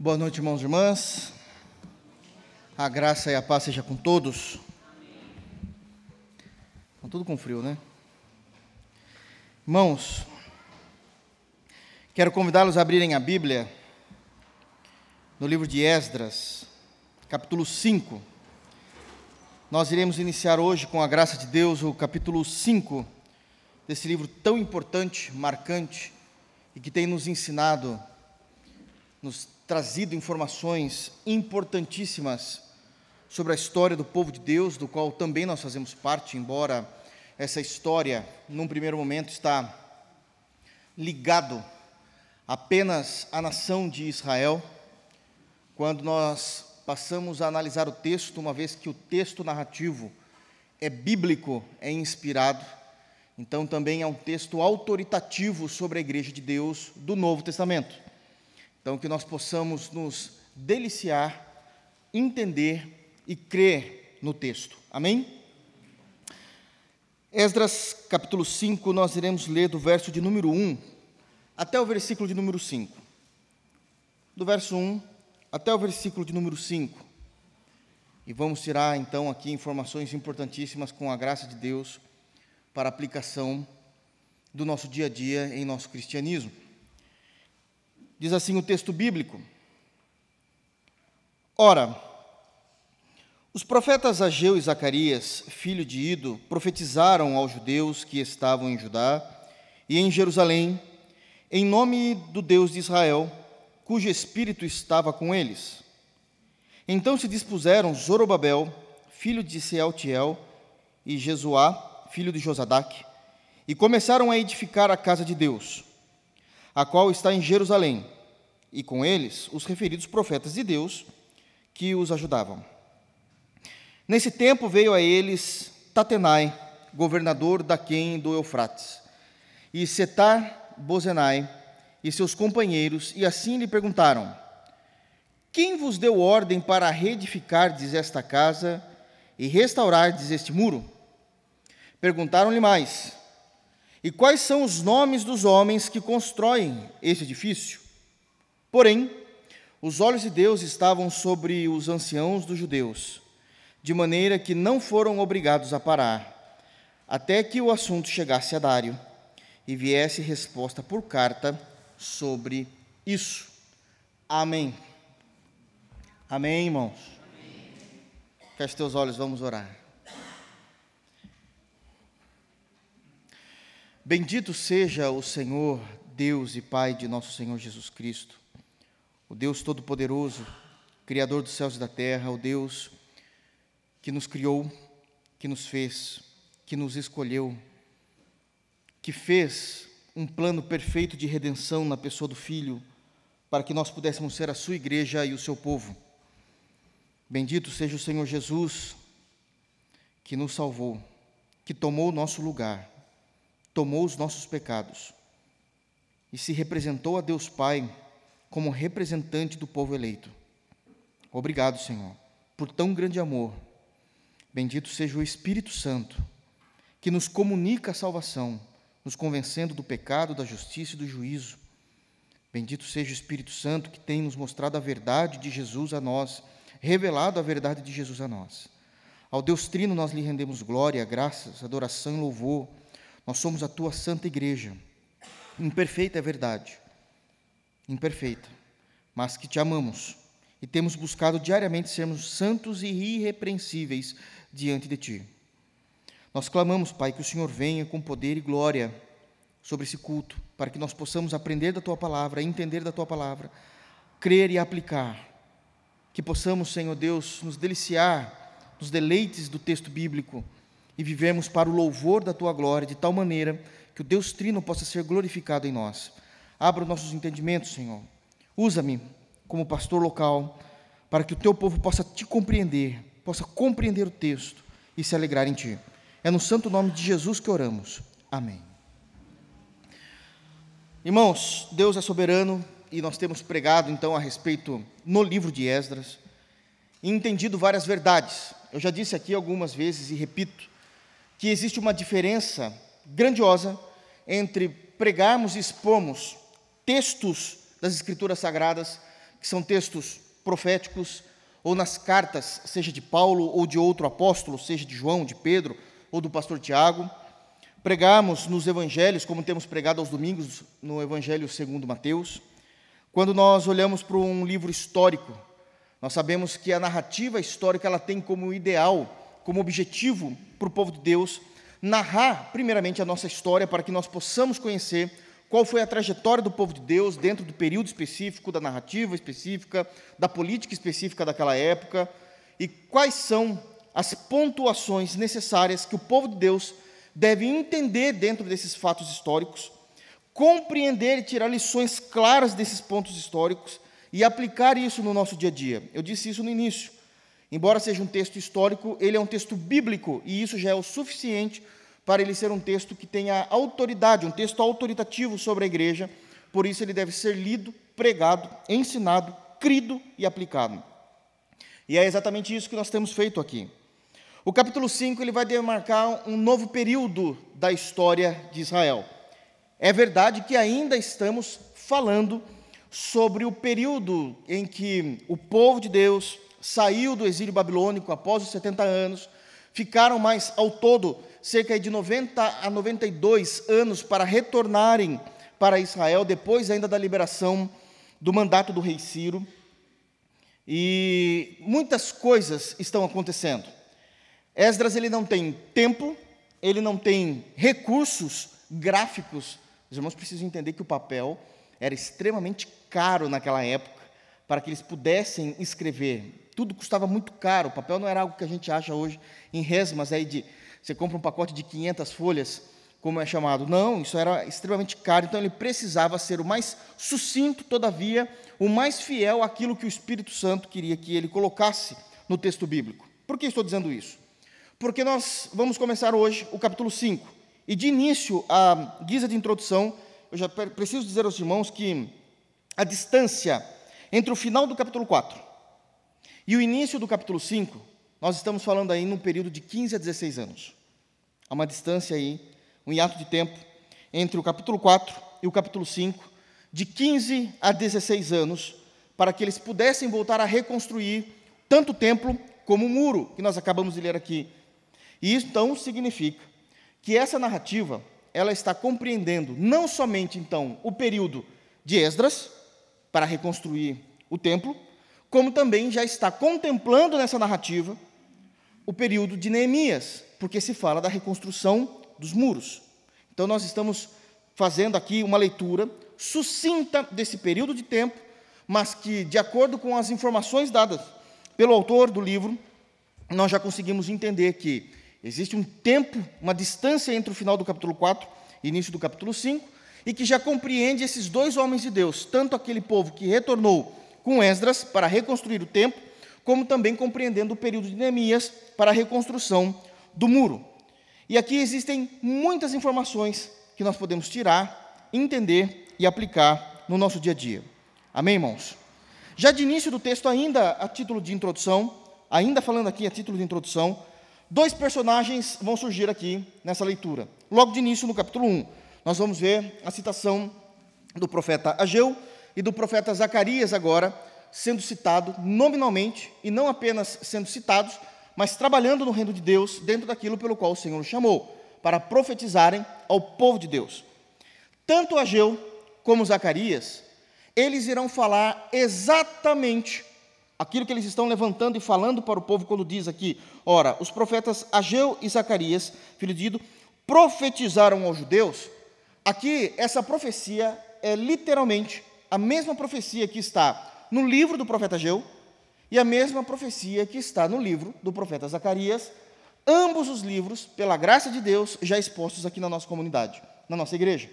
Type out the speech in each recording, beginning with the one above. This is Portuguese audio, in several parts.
Boa noite, irmãos e irmãs. A graça e a paz seja com todos. Estão tudo com frio, né? Irmãos, quero convidá-los a abrirem a Bíblia no livro de Esdras, capítulo 5. Nós iremos iniciar hoje, com a graça de Deus, o capítulo 5 desse livro tão importante, marcante e que tem nos ensinado, nos trazido informações importantíssimas sobre a história do povo de Deus, do qual também nós fazemos parte, embora essa história, num primeiro momento, está ligado apenas à nação de Israel. Quando nós passamos a analisar o texto, uma vez que o texto narrativo é bíblico, é inspirado, então também é um texto autoritativo sobre a igreja de Deus do Novo Testamento. Então, que nós possamos nos deliciar, entender e crer no texto. Amém? Esdras capítulo 5, nós iremos ler do verso de número 1 até o versículo de número 5. Do verso 1 até o versículo de número 5. E vamos tirar então aqui informações importantíssimas com a graça de Deus para aplicação do nosso dia a dia em nosso cristianismo. Diz assim o texto bíblico: Ora, os profetas Ageu e Zacarias, filho de Ido, profetizaram aos judeus que estavam em Judá e em Jerusalém, em nome do Deus de Israel, cujo espírito estava com eles. Então se dispuseram Zorobabel, filho de Sealtiel, e Jesuá, filho de Josadaque, e começaram a edificar a casa de Deus a qual está em Jerusalém, e com eles os referidos profetas de Deus que os ajudavam. Nesse tempo veio a eles Tatenai, governador Daquém do Eufrates, e Setar Bozenai e seus companheiros, e assim lhe perguntaram: Quem vos deu ordem para reedificardes esta casa e restaurardes este muro? Perguntaram-lhe mais: e quais são os nomes dos homens que constroem esse edifício? Porém, os olhos de Deus estavam sobre os anciãos dos judeus, de maneira que não foram obrigados a parar, até que o assunto chegasse a Dário e viesse resposta por carta sobre isso. Amém. Amém, irmãos? Feche teus olhos, vamos orar. Bendito seja o Senhor, Deus e Pai de nosso Senhor Jesus Cristo, o Deus Todo-Poderoso, Criador dos céus e da terra, o Deus que nos criou, que nos fez, que nos escolheu, que fez um plano perfeito de redenção na pessoa do Filho, para que nós pudéssemos ser a sua igreja e o seu povo. Bendito seja o Senhor Jesus, que nos salvou, que tomou o nosso lugar tomou os nossos pecados e se representou a Deus Pai como representante do povo eleito. Obrigado, Senhor, por tão grande amor. Bendito seja o Espírito Santo, que nos comunica a salvação, nos convencendo do pecado, da justiça e do juízo. Bendito seja o Espírito Santo, que tem nos mostrado a verdade de Jesus a nós, revelado a verdade de Jesus a nós. Ao Deus Trino nós lhe rendemos glória, graças, adoração e louvor nós somos a tua santa igreja. Imperfeita é verdade, imperfeita, mas que te amamos e temos buscado diariamente sermos santos e irrepreensíveis diante de ti. Nós clamamos, Pai, que o Senhor venha com poder e glória sobre esse culto, para que nós possamos aprender da tua palavra, entender da tua palavra, crer e aplicar. Que possamos, Senhor Deus, nos deliciar nos deleites do texto bíblico e vivemos para o louvor da tua glória, de tal maneira que o Deus Trino possa ser glorificado em nós. Abra os nossos entendimentos, Senhor. Usa-me como pastor local, para que o teu povo possa te compreender, possa compreender o texto e se alegrar em ti. É no santo nome de Jesus que oramos. Amém. Irmãos, Deus é soberano e nós temos pregado então a respeito no livro de Esdras e entendido várias verdades. Eu já disse aqui algumas vezes e repito que existe uma diferença grandiosa entre pregarmos e expormos textos das Escrituras Sagradas que são textos proféticos, ou nas cartas, seja de Paulo ou de outro apóstolo, seja de João, de Pedro ou do pastor Tiago. Pregamos nos evangelhos, como temos pregado aos domingos no Evangelho segundo Mateus. Quando nós olhamos para um livro histórico, nós sabemos que a narrativa histórica ela tem como ideal, como objetivo para o povo de Deus, narrar primeiramente a nossa história para que nós possamos conhecer qual foi a trajetória do povo de Deus dentro do período específico, da narrativa específica, da política específica daquela época e quais são as pontuações necessárias que o povo de Deus deve entender dentro desses fatos históricos, compreender e tirar lições claras desses pontos históricos e aplicar isso no nosso dia a dia. Eu disse isso no início. Embora seja um texto histórico, ele é um texto bíblico e isso já é o suficiente para ele ser um texto que tenha autoridade, um texto autoritativo sobre a igreja, por isso ele deve ser lido, pregado, ensinado, crido e aplicado. E é exatamente isso que nós temos feito aqui. O capítulo 5 ele vai demarcar um novo período da história de Israel. É verdade que ainda estamos falando sobre o período em que o povo de Deus saiu do exílio babilônico após os 70 anos, ficaram mais ao todo cerca de 90 a 92 anos para retornarem para Israel, depois ainda da liberação do mandato do rei Ciro. E muitas coisas estão acontecendo. Esdras ele não tem tempo, ele não tem recursos gráficos. Os irmãos precisam entender que o papel era extremamente caro naquela época para que eles pudessem escrever. Tudo custava muito caro. O papel não era algo que a gente acha hoje em resmas aí de você compra um pacote de 500 folhas, como é chamado. Não, isso era extremamente caro, então ele precisava ser o mais sucinto, todavia, o mais fiel àquilo que o Espírito Santo queria que ele colocasse no texto bíblico. Por que estou dizendo isso? Porque nós vamos começar hoje o capítulo 5. E de início, a guisa de introdução, eu já preciso dizer aos irmãos que a distância entre o final do capítulo 4 e o início do capítulo 5 nós estamos falando aí num período de 15 a 16 anos. Há uma distância aí, um hiato de tempo entre o capítulo 4 e o capítulo 5, de 15 a 16 anos, para que eles pudessem voltar a reconstruir tanto o templo como o muro que nós acabamos de ler aqui. E isso então significa que essa narrativa, ela está compreendendo não somente então o período de Esdras para reconstruir o templo, como também já está contemplando nessa narrativa o período de Neemias, porque se fala da reconstrução dos muros. Então, nós estamos fazendo aqui uma leitura sucinta desse período de tempo, mas que, de acordo com as informações dadas pelo autor do livro, nós já conseguimos entender que existe um tempo, uma distância entre o final do capítulo 4 e início do capítulo 5, e que já compreende esses dois homens de Deus, tanto aquele povo que retornou com Esdras para reconstruir o templo, como também compreendendo o período de Neemias para a reconstrução do muro. E aqui existem muitas informações que nós podemos tirar, entender e aplicar no nosso dia a dia. Amém, irmãos? Já de início do texto, ainda a título de introdução, ainda falando aqui a título de introdução, dois personagens vão surgir aqui nessa leitura. Logo de início, no capítulo 1, nós vamos ver a citação do profeta Ageu e do profeta Zacarias agora, sendo citado nominalmente e não apenas sendo citados, mas trabalhando no reino de Deus dentro daquilo pelo qual o Senhor chamou, para profetizarem ao povo de Deus. Tanto Ageu como Zacarias, eles irão falar exatamente aquilo que eles estão levantando e falando para o povo quando diz aqui, ora, os profetas Ageu e Zacarias, filho de Ido, profetizaram aos judeus. Aqui essa profecia é literalmente a mesma profecia que está no livro do profeta Ageu e a mesma profecia que está no livro do profeta Zacarias, ambos os livros, pela graça de Deus, já expostos aqui na nossa comunidade, na nossa igreja.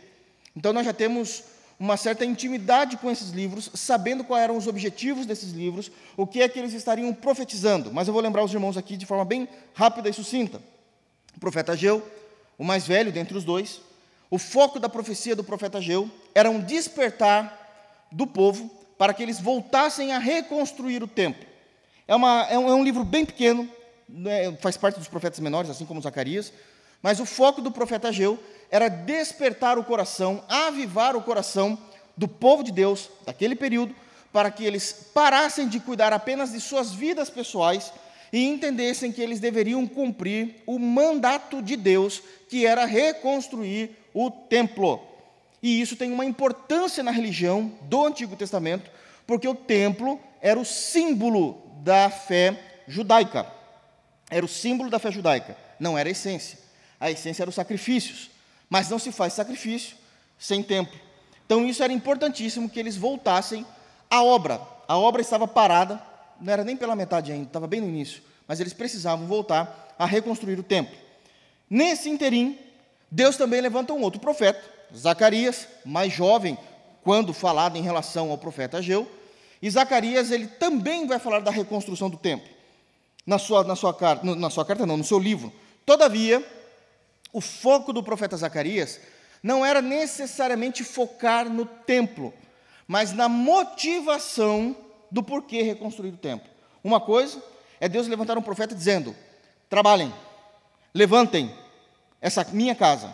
Então nós já temos uma certa intimidade com esses livros, sabendo quais eram os objetivos desses livros, o que é que eles estariam profetizando. Mas eu vou lembrar os irmãos aqui de forma bem rápida e sucinta. O profeta Ageu, o mais velho dentre os dois, o foco da profecia do profeta Ageu era um despertar do povo para que eles voltassem a reconstruir o templo. É, uma, é, um, é um livro bem pequeno, né, faz parte dos profetas menores, assim como Zacarias, mas o foco do profeta Ageu era despertar o coração, avivar o coração do povo de Deus daquele período, para que eles parassem de cuidar apenas de suas vidas pessoais e entendessem que eles deveriam cumprir o mandato de Deus, que era reconstruir o templo. E isso tem uma importância na religião do Antigo Testamento, porque o templo era o símbolo da fé judaica. Era o símbolo da fé judaica, não era a essência. A essência era os sacrifícios, mas não se faz sacrifício sem templo. Então isso era importantíssimo que eles voltassem à obra. A obra estava parada, não era nem pela metade ainda, estava bem no início, mas eles precisavam voltar a reconstruir o templo. Nesse interim, Deus também levanta um outro profeta, Zacarias, mais jovem, quando falado em relação ao profeta Ageu, e Zacarias ele também vai falar da reconstrução do templo. Na sua, na sua carta, na sua carta não, no seu livro. Todavia, o foco do profeta Zacarias não era necessariamente focar no templo, mas na motivação do porquê reconstruir o templo. Uma coisa é Deus levantar um profeta dizendo: trabalhem, levantem essa minha casa.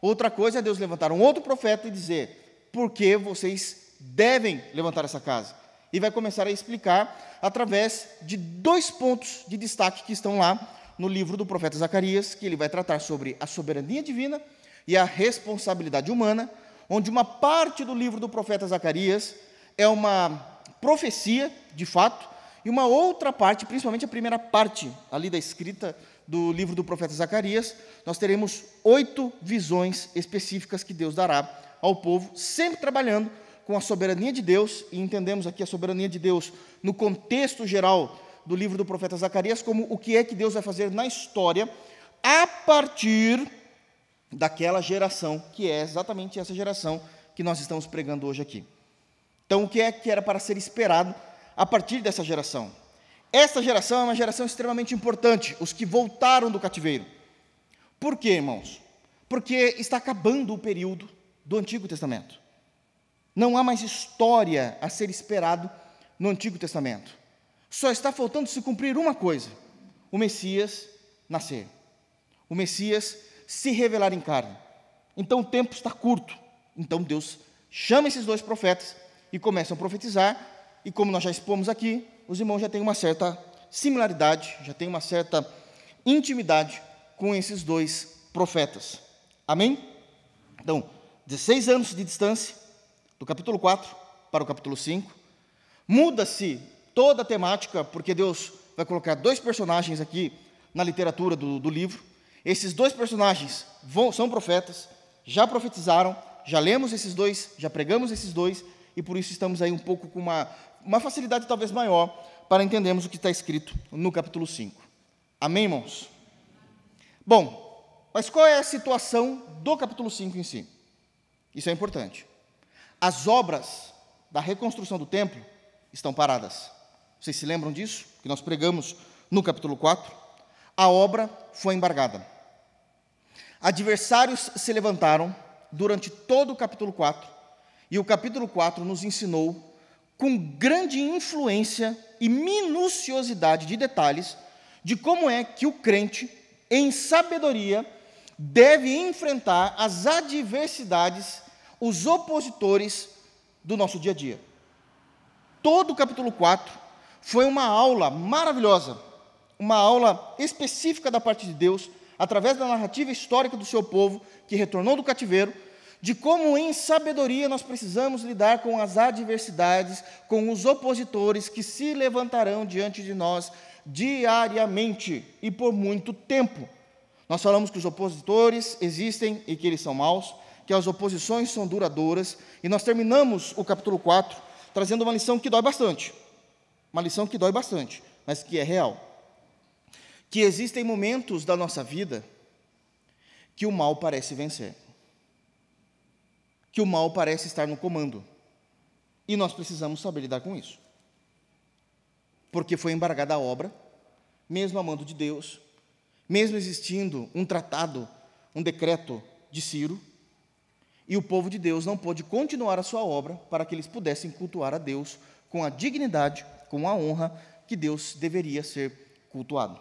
Outra coisa é Deus levantar um outro profeta e dizer: por que vocês devem levantar essa casa? E vai começar a explicar através de dois pontos de destaque que estão lá no livro do profeta Zacarias, que ele vai tratar sobre a soberania divina e a responsabilidade humana, onde uma parte do livro do profeta Zacarias é uma profecia, de fato, e uma outra parte, principalmente a primeira parte ali da escrita do livro do profeta Zacarias, nós teremos oito visões específicas que Deus dará ao povo, sempre trabalhando com a soberania de Deus, e entendemos aqui a soberania de Deus no contexto geral do livro do profeta Zacarias, como o que é que Deus vai fazer na história a partir daquela geração, que é exatamente essa geração que nós estamos pregando hoje aqui. Então, o que é que era para ser esperado a partir dessa geração? Essa geração é uma geração extremamente importante, os que voltaram do cativeiro. Por quê, irmãos? Porque está acabando o período do Antigo Testamento. Não há mais história a ser esperado no Antigo Testamento. Só está faltando se cumprir uma coisa: o Messias nascer. O Messias se revelar em carne. Então o tempo está curto. Então Deus chama esses dois profetas e começam a profetizar, e como nós já expomos aqui, os irmãos já têm uma certa similaridade, já têm uma certa intimidade com esses dois profetas. Amém? Então, 16 anos de distância, do capítulo 4 para o capítulo 5. Muda-se toda a temática, porque Deus vai colocar dois personagens aqui na literatura do, do livro. Esses dois personagens vão, são profetas, já profetizaram, já lemos esses dois, já pregamos esses dois, e por isso estamos aí um pouco com uma, uma facilidade talvez maior para entendermos o que está escrito no capítulo 5. Amém, irmãos? Bom, mas qual é a situação do capítulo 5 em si? Isso é importante. As obras da reconstrução do templo estão paradas. Vocês se lembram disso? Que nós pregamos no capítulo 4? A obra foi embargada. Adversários se levantaram durante todo o capítulo 4 e o capítulo 4 nos ensinou, com grande influência e minuciosidade de detalhes, de como é que o crente, em sabedoria, deve enfrentar as adversidades, os opositores do nosso dia a dia. Todo o capítulo 4 foi uma aula maravilhosa, uma aula específica da parte de Deus, através da narrativa histórica do seu povo que retornou do cativeiro de como, em sabedoria, nós precisamos lidar com as adversidades, com os opositores que se levantarão diante de nós diariamente e por muito tempo. Nós falamos que os opositores existem e que eles são maus, que as oposições são duradouras, e nós terminamos o capítulo 4 trazendo uma lição que dói bastante. Uma lição que dói bastante, mas que é real. Que existem momentos da nossa vida que o mal parece vencer que o mal parece estar no comando. E nós precisamos saber lidar com isso. Porque foi embargada a obra, mesmo a mando de Deus, mesmo existindo um tratado, um decreto de Ciro, e o povo de Deus não pôde continuar a sua obra para que eles pudessem cultuar a Deus com a dignidade, com a honra que Deus deveria ser cultuado.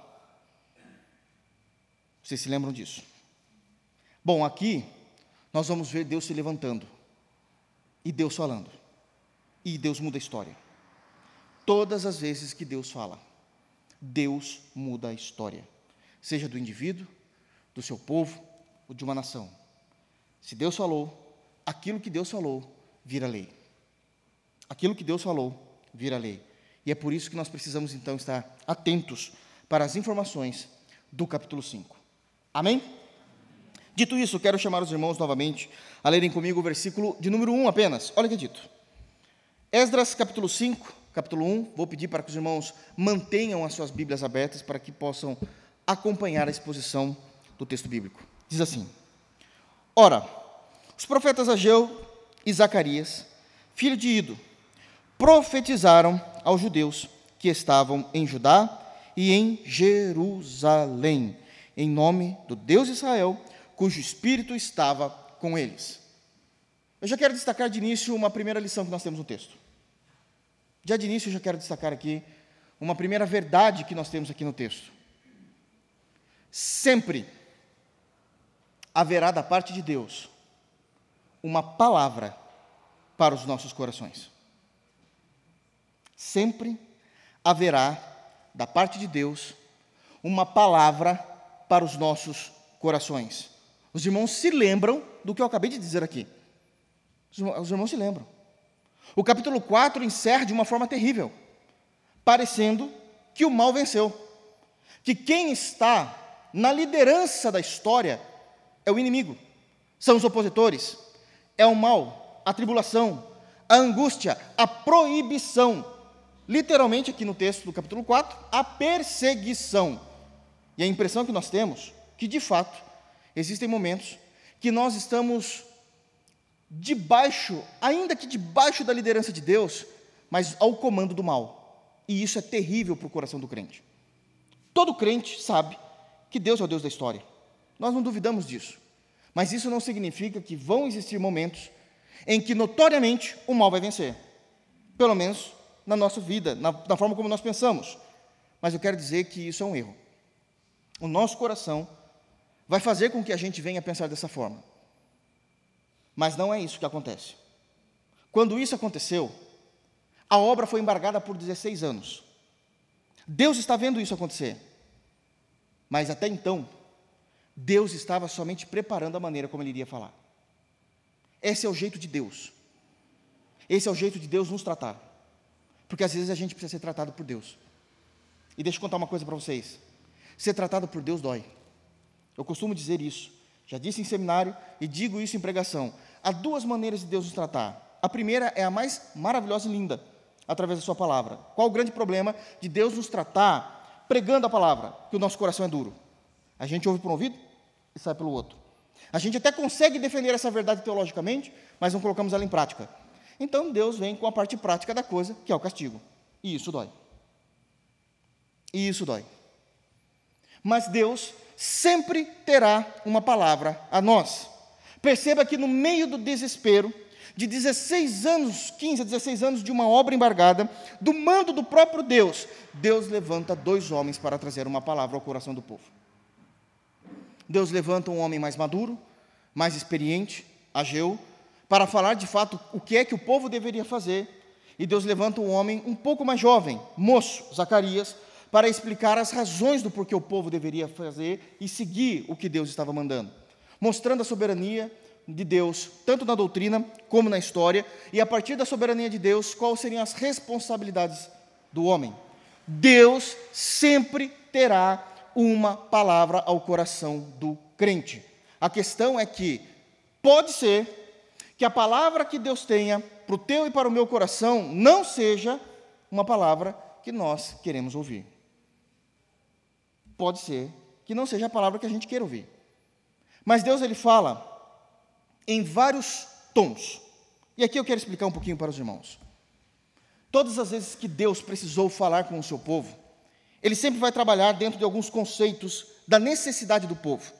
Vocês se lembram disso? Bom, aqui nós vamos ver Deus se levantando e Deus falando. E Deus muda a história. todas as vezes que Deus fala, Deus muda a história, seja do indivíduo, do seu povo ou de uma nação. Se Deus falou, aquilo que Deus falou vira lei. Aquilo que Deus falou vira lei. E é por isso que nós precisamos então estar atentos para as informações do capítulo 5. Amém? Dito isso, quero chamar os irmãos novamente a lerem comigo o versículo de número 1 apenas. Olha o que é dito. Esdras, capítulo 5, capítulo 1. Vou pedir para que os irmãos mantenham as suas Bíblias abertas para que possam acompanhar a exposição do texto bíblico. Diz assim: Ora, os profetas Ageu e Zacarias, filho de Ido, profetizaram aos judeus que estavam em Judá e em Jerusalém, em nome do Deus Israel, cujo espírito estava com eles. Eu já quero destacar de início uma primeira lição que nós temos no texto. Já de início eu já quero destacar aqui uma primeira verdade que nós temos aqui no texto. Sempre haverá da parte de Deus uma palavra para os nossos corações. Sempre haverá da parte de Deus uma palavra para os nossos corações. Os irmãos se lembram do que eu acabei de dizer aqui. Os irmãos se lembram. O capítulo 4 encerra de uma forma terrível, parecendo que o mal venceu. Que quem está na liderança da história é o inimigo, são os opositores, é o mal, a tribulação, a angústia, a proibição. Literalmente, aqui no texto do capítulo 4, a perseguição. E a impressão que nós temos que, de fato, Existem momentos que nós estamos debaixo, ainda que debaixo da liderança de Deus, mas ao comando do mal. E isso é terrível para o coração do crente. Todo crente sabe que Deus é o Deus da história. Nós não duvidamos disso. Mas isso não significa que vão existir momentos em que notoriamente o mal vai vencer. Pelo menos na nossa vida, na, na forma como nós pensamos. Mas eu quero dizer que isso é um erro. O nosso coração vai fazer com que a gente venha pensar dessa forma. Mas não é isso que acontece. Quando isso aconteceu, a obra foi embargada por 16 anos. Deus está vendo isso acontecer. Mas até então, Deus estava somente preparando a maneira como ele iria falar. Esse é o jeito de Deus. Esse é o jeito de Deus nos tratar. Porque às vezes a gente precisa ser tratado por Deus. E deixa eu contar uma coisa para vocês. Ser tratado por Deus dói. Eu costumo dizer isso. Já disse em seminário e digo isso em pregação. Há duas maneiras de Deus nos tratar. A primeira é a mais maravilhosa e linda, através da Sua palavra. Qual o grande problema de Deus nos tratar pregando a palavra? Que o nosso coração é duro. A gente ouve por um ouvido e sai pelo outro. A gente até consegue defender essa verdade teologicamente, mas não colocamos ela em prática. Então Deus vem com a parte prática da coisa, que é o castigo. E isso dói. E isso dói. Mas Deus sempre terá uma palavra a nós. Perceba que no meio do desespero, de 16 anos, 15 a 16 anos de uma obra embargada, do mando do próprio Deus, Deus levanta dois homens para trazer uma palavra ao coração do povo. Deus levanta um homem mais maduro, mais experiente, Ageu, para falar de fato o que é que o povo deveria fazer. E Deus levanta um homem um pouco mais jovem, moço, Zacarias, para explicar as razões do porquê o povo deveria fazer e seguir o que Deus estava mandando, mostrando a soberania de Deus, tanto na doutrina como na história, e a partir da soberania de Deus, quais seriam as responsabilidades do homem. Deus sempre terá uma palavra ao coração do crente. A questão é que pode ser que a palavra que Deus tenha para o teu e para o meu coração não seja uma palavra que nós queremos ouvir pode ser que não seja a palavra que a gente queira ouvir. Mas Deus ele fala em vários tons. E aqui eu quero explicar um pouquinho para os irmãos. Todas as vezes que Deus precisou falar com o seu povo, ele sempre vai trabalhar dentro de alguns conceitos da necessidade do povo.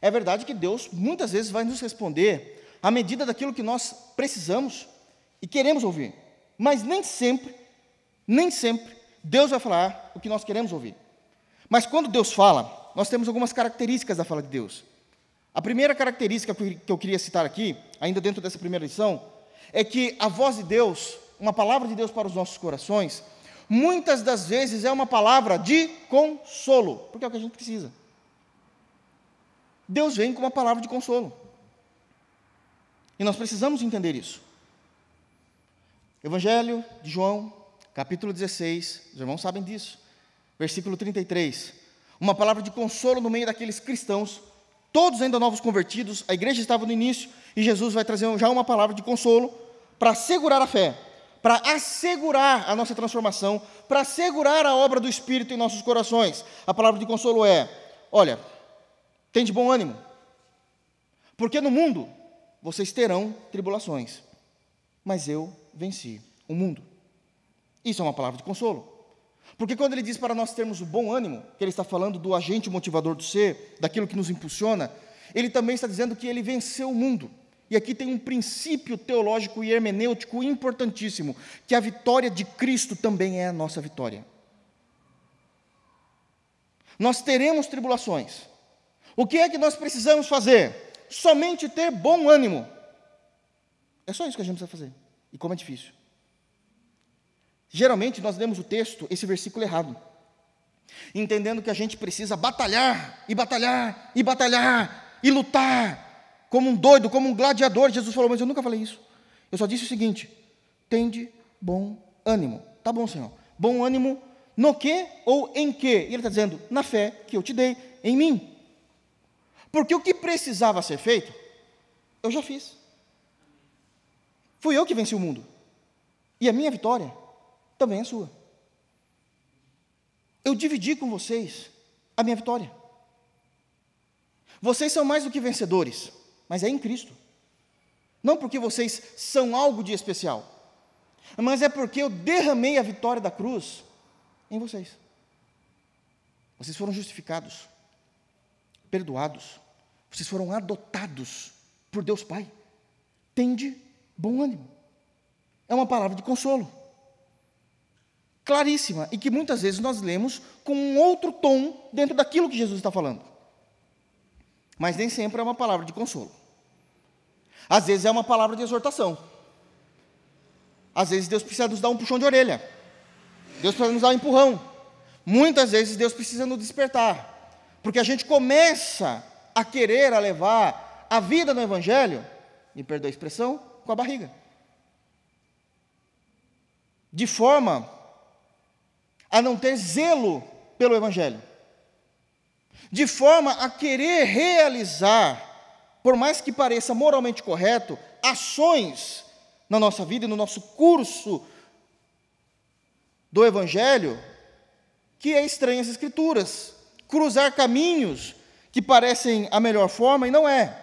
É verdade que Deus muitas vezes vai nos responder à medida daquilo que nós precisamos e queremos ouvir. Mas nem sempre, nem sempre, Deus vai falar o que nós queremos ouvir. Mas quando Deus fala, nós temos algumas características da fala de Deus. A primeira característica que eu queria citar aqui, ainda dentro dessa primeira lição, é que a voz de Deus, uma palavra de Deus para os nossos corações, muitas das vezes é uma palavra de consolo, porque é o que a gente precisa. Deus vem com uma palavra de consolo. E nós precisamos entender isso. Evangelho de João, capítulo 16, os irmãos sabem disso, versículo 33. Uma palavra de consolo no meio daqueles cristãos, todos ainda novos convertidos, a igreja estava no início, e Jesus vai trazer já uma palavra de consolo para assegurar a fé para assegurar a nossa transformação, para assegurar a obra do Espírito em nossos corações. A palavra de consolo é: olha, tem de bom ânimo, porque no mundo vocês terão tribulações, mas eu venci o mundo. Isso é uma palavra de consolo. Porque quando ele diz para nós termos o bom ânimo, que ele está falando do agente motivador do ser, daquilo que nos impulsiona, ele também está dizendo que ele venceu o mundo. E aqui tem um princípio teológico e hermenêutico importantíssimo, que a vitória de Cristo também é a nossa vitória. Nós teremos tribulações. O que é que nós precisamos fazer? Somente ter bom ânimo. É só isso que a gente precisa fazer. E como é difícil. Geralmente nós lemos o texto, esse versículo errado, entendendo que a gente precisa batalhar, e batalhar, e batalhar, e lutar, como um doido, como um gladiador. Jesus falou, mas eu nunca falei isso. Eu só disse o seguinte: tende bom ânimo. Tá bom, Senhor. Bom ânimo no que ou em que? E ele está dizendo, na fé que eu te dei em mim. Porque o que precisava ser feito, eu já fiz. Fui eu que venci o mundo. E a minha vitória também é sua. Eu dividi com vocês a minha vitória. Vocês são mais do que vencedores mas é em Cristo. Não porque vocês são algo de especial, mas é porque eu derramei a vitória da cruz em vocês. Vocês foram justificados, perdoados, vocês foram adotados por Deus Pai. Tende bom ânimo. É uma palavra de consolo. Claríssima, e que muitas vezes nós lemos com um outro tom dentro daquilo que Jesus está falando. Mas nem sempre é uma palavra de consolo. Às vezes é uma palavra de exortação. Às vezes Deus precisa nos dar um puxão de orelha. Deus precisa nos dar um empurrão. Muitas vezes Deus precisa nos despertar. Porque a gente começa a querer a levar a vida no Evangelho, me perdoa a expressão, com a barriga. De forma a não ter zelo pelo Evangelho. De forma a querer realizar por mais que pareça moralmente correto, ações na nossa vida e no nosso curso do Evangelho que é estranho às Escrituras. Cruzar caminhos que parecem a melhor forma e não é.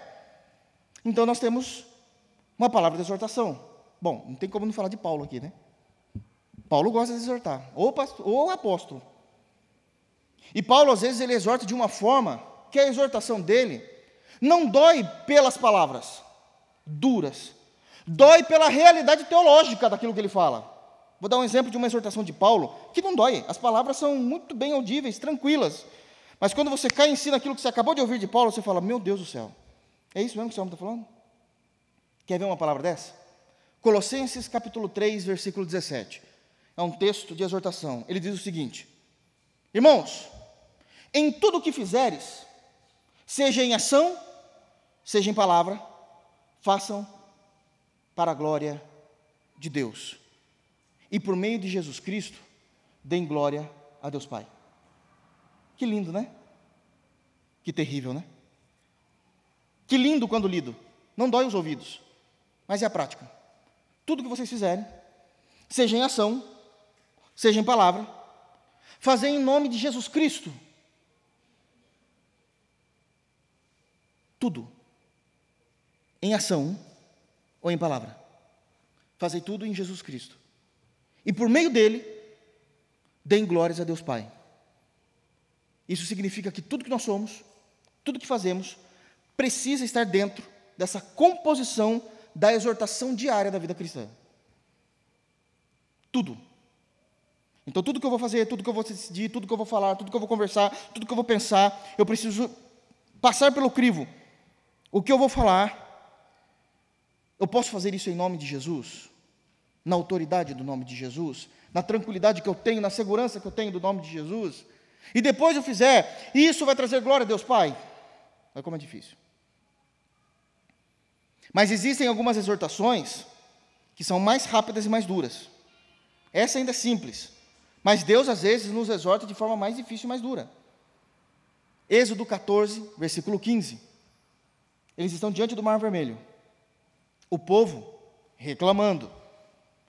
Então nós temos uma palavra de exortação. Bom, não tem como não falar de Paulo aqui, né? Paulo gosta de exortar, ou, pastor, ou apóstolo. E Paulo, às vezes, ele exorta de uma forma que a exortação dele não dói pelas palavras duras, dói pela realidade teológica daquilo que ele fala. Vou dar um exemplo de uma exortação de Paulo que não dói, as palavras são muito bem audíveis, tranquilas. Mas quando você cai em si naquilo que você acabou de ouvir de Paulo, você fala: Meu Deus do céu, é isso mesmo que o homem está falando? Quer ver uma palavra dessa? Colossenses capítulo 3, versículo 17. É um texto de exortação. Ele diz o seguinte: Irmãos, em tudo o que fizeres, seja em ação seja em palavra, façam para a glória de Deus. E por meio de Jesus Cristo, deem glória a Deus Pai. Que lindo, né? Que terrível, né? Que lindo quando lido. Não dói os ouvidos, mas é a prática. Tudo que vocês fizerem, seja em ação, seja em palavra, fazer em nome de Jesus Cristo. Tudo em ação ou em palavra. Fazei tudo em Jesus Cristo. E por meio dele, deem glórias a Deus Pai. Isso significa que tudo que nós somos, tudo que fazemos, precisa estar dentro dessa composição da exortação diária da vida cristã. Tudo. Então, tudo que eu vou fazer, tudo que eu vou decidir, tudo que eu vou falar, tudo que eu vou conversar, tudo que eu vou pensar, eu preciso passar pelo crivo. O que eu vou falar, eu posso fazer isso em nome de Jesus? na autoridade do nome de Jesus, na tranquilidade que eu tenho, na segurança que eu tenho do nome de Jesus, e depois eu fizer, isso vai trazer glória a Deus Pai. Olha como é difícil. Mas existem algumas exortações que são mais rápidas e mais duras. Essa ainda é simples. Mas Deus às vezes nos exorta de forma mais difícil e mais dura. Êxodo 14, versículo 15. Eles estão diante do Mar Vermelho. O povo reclamando,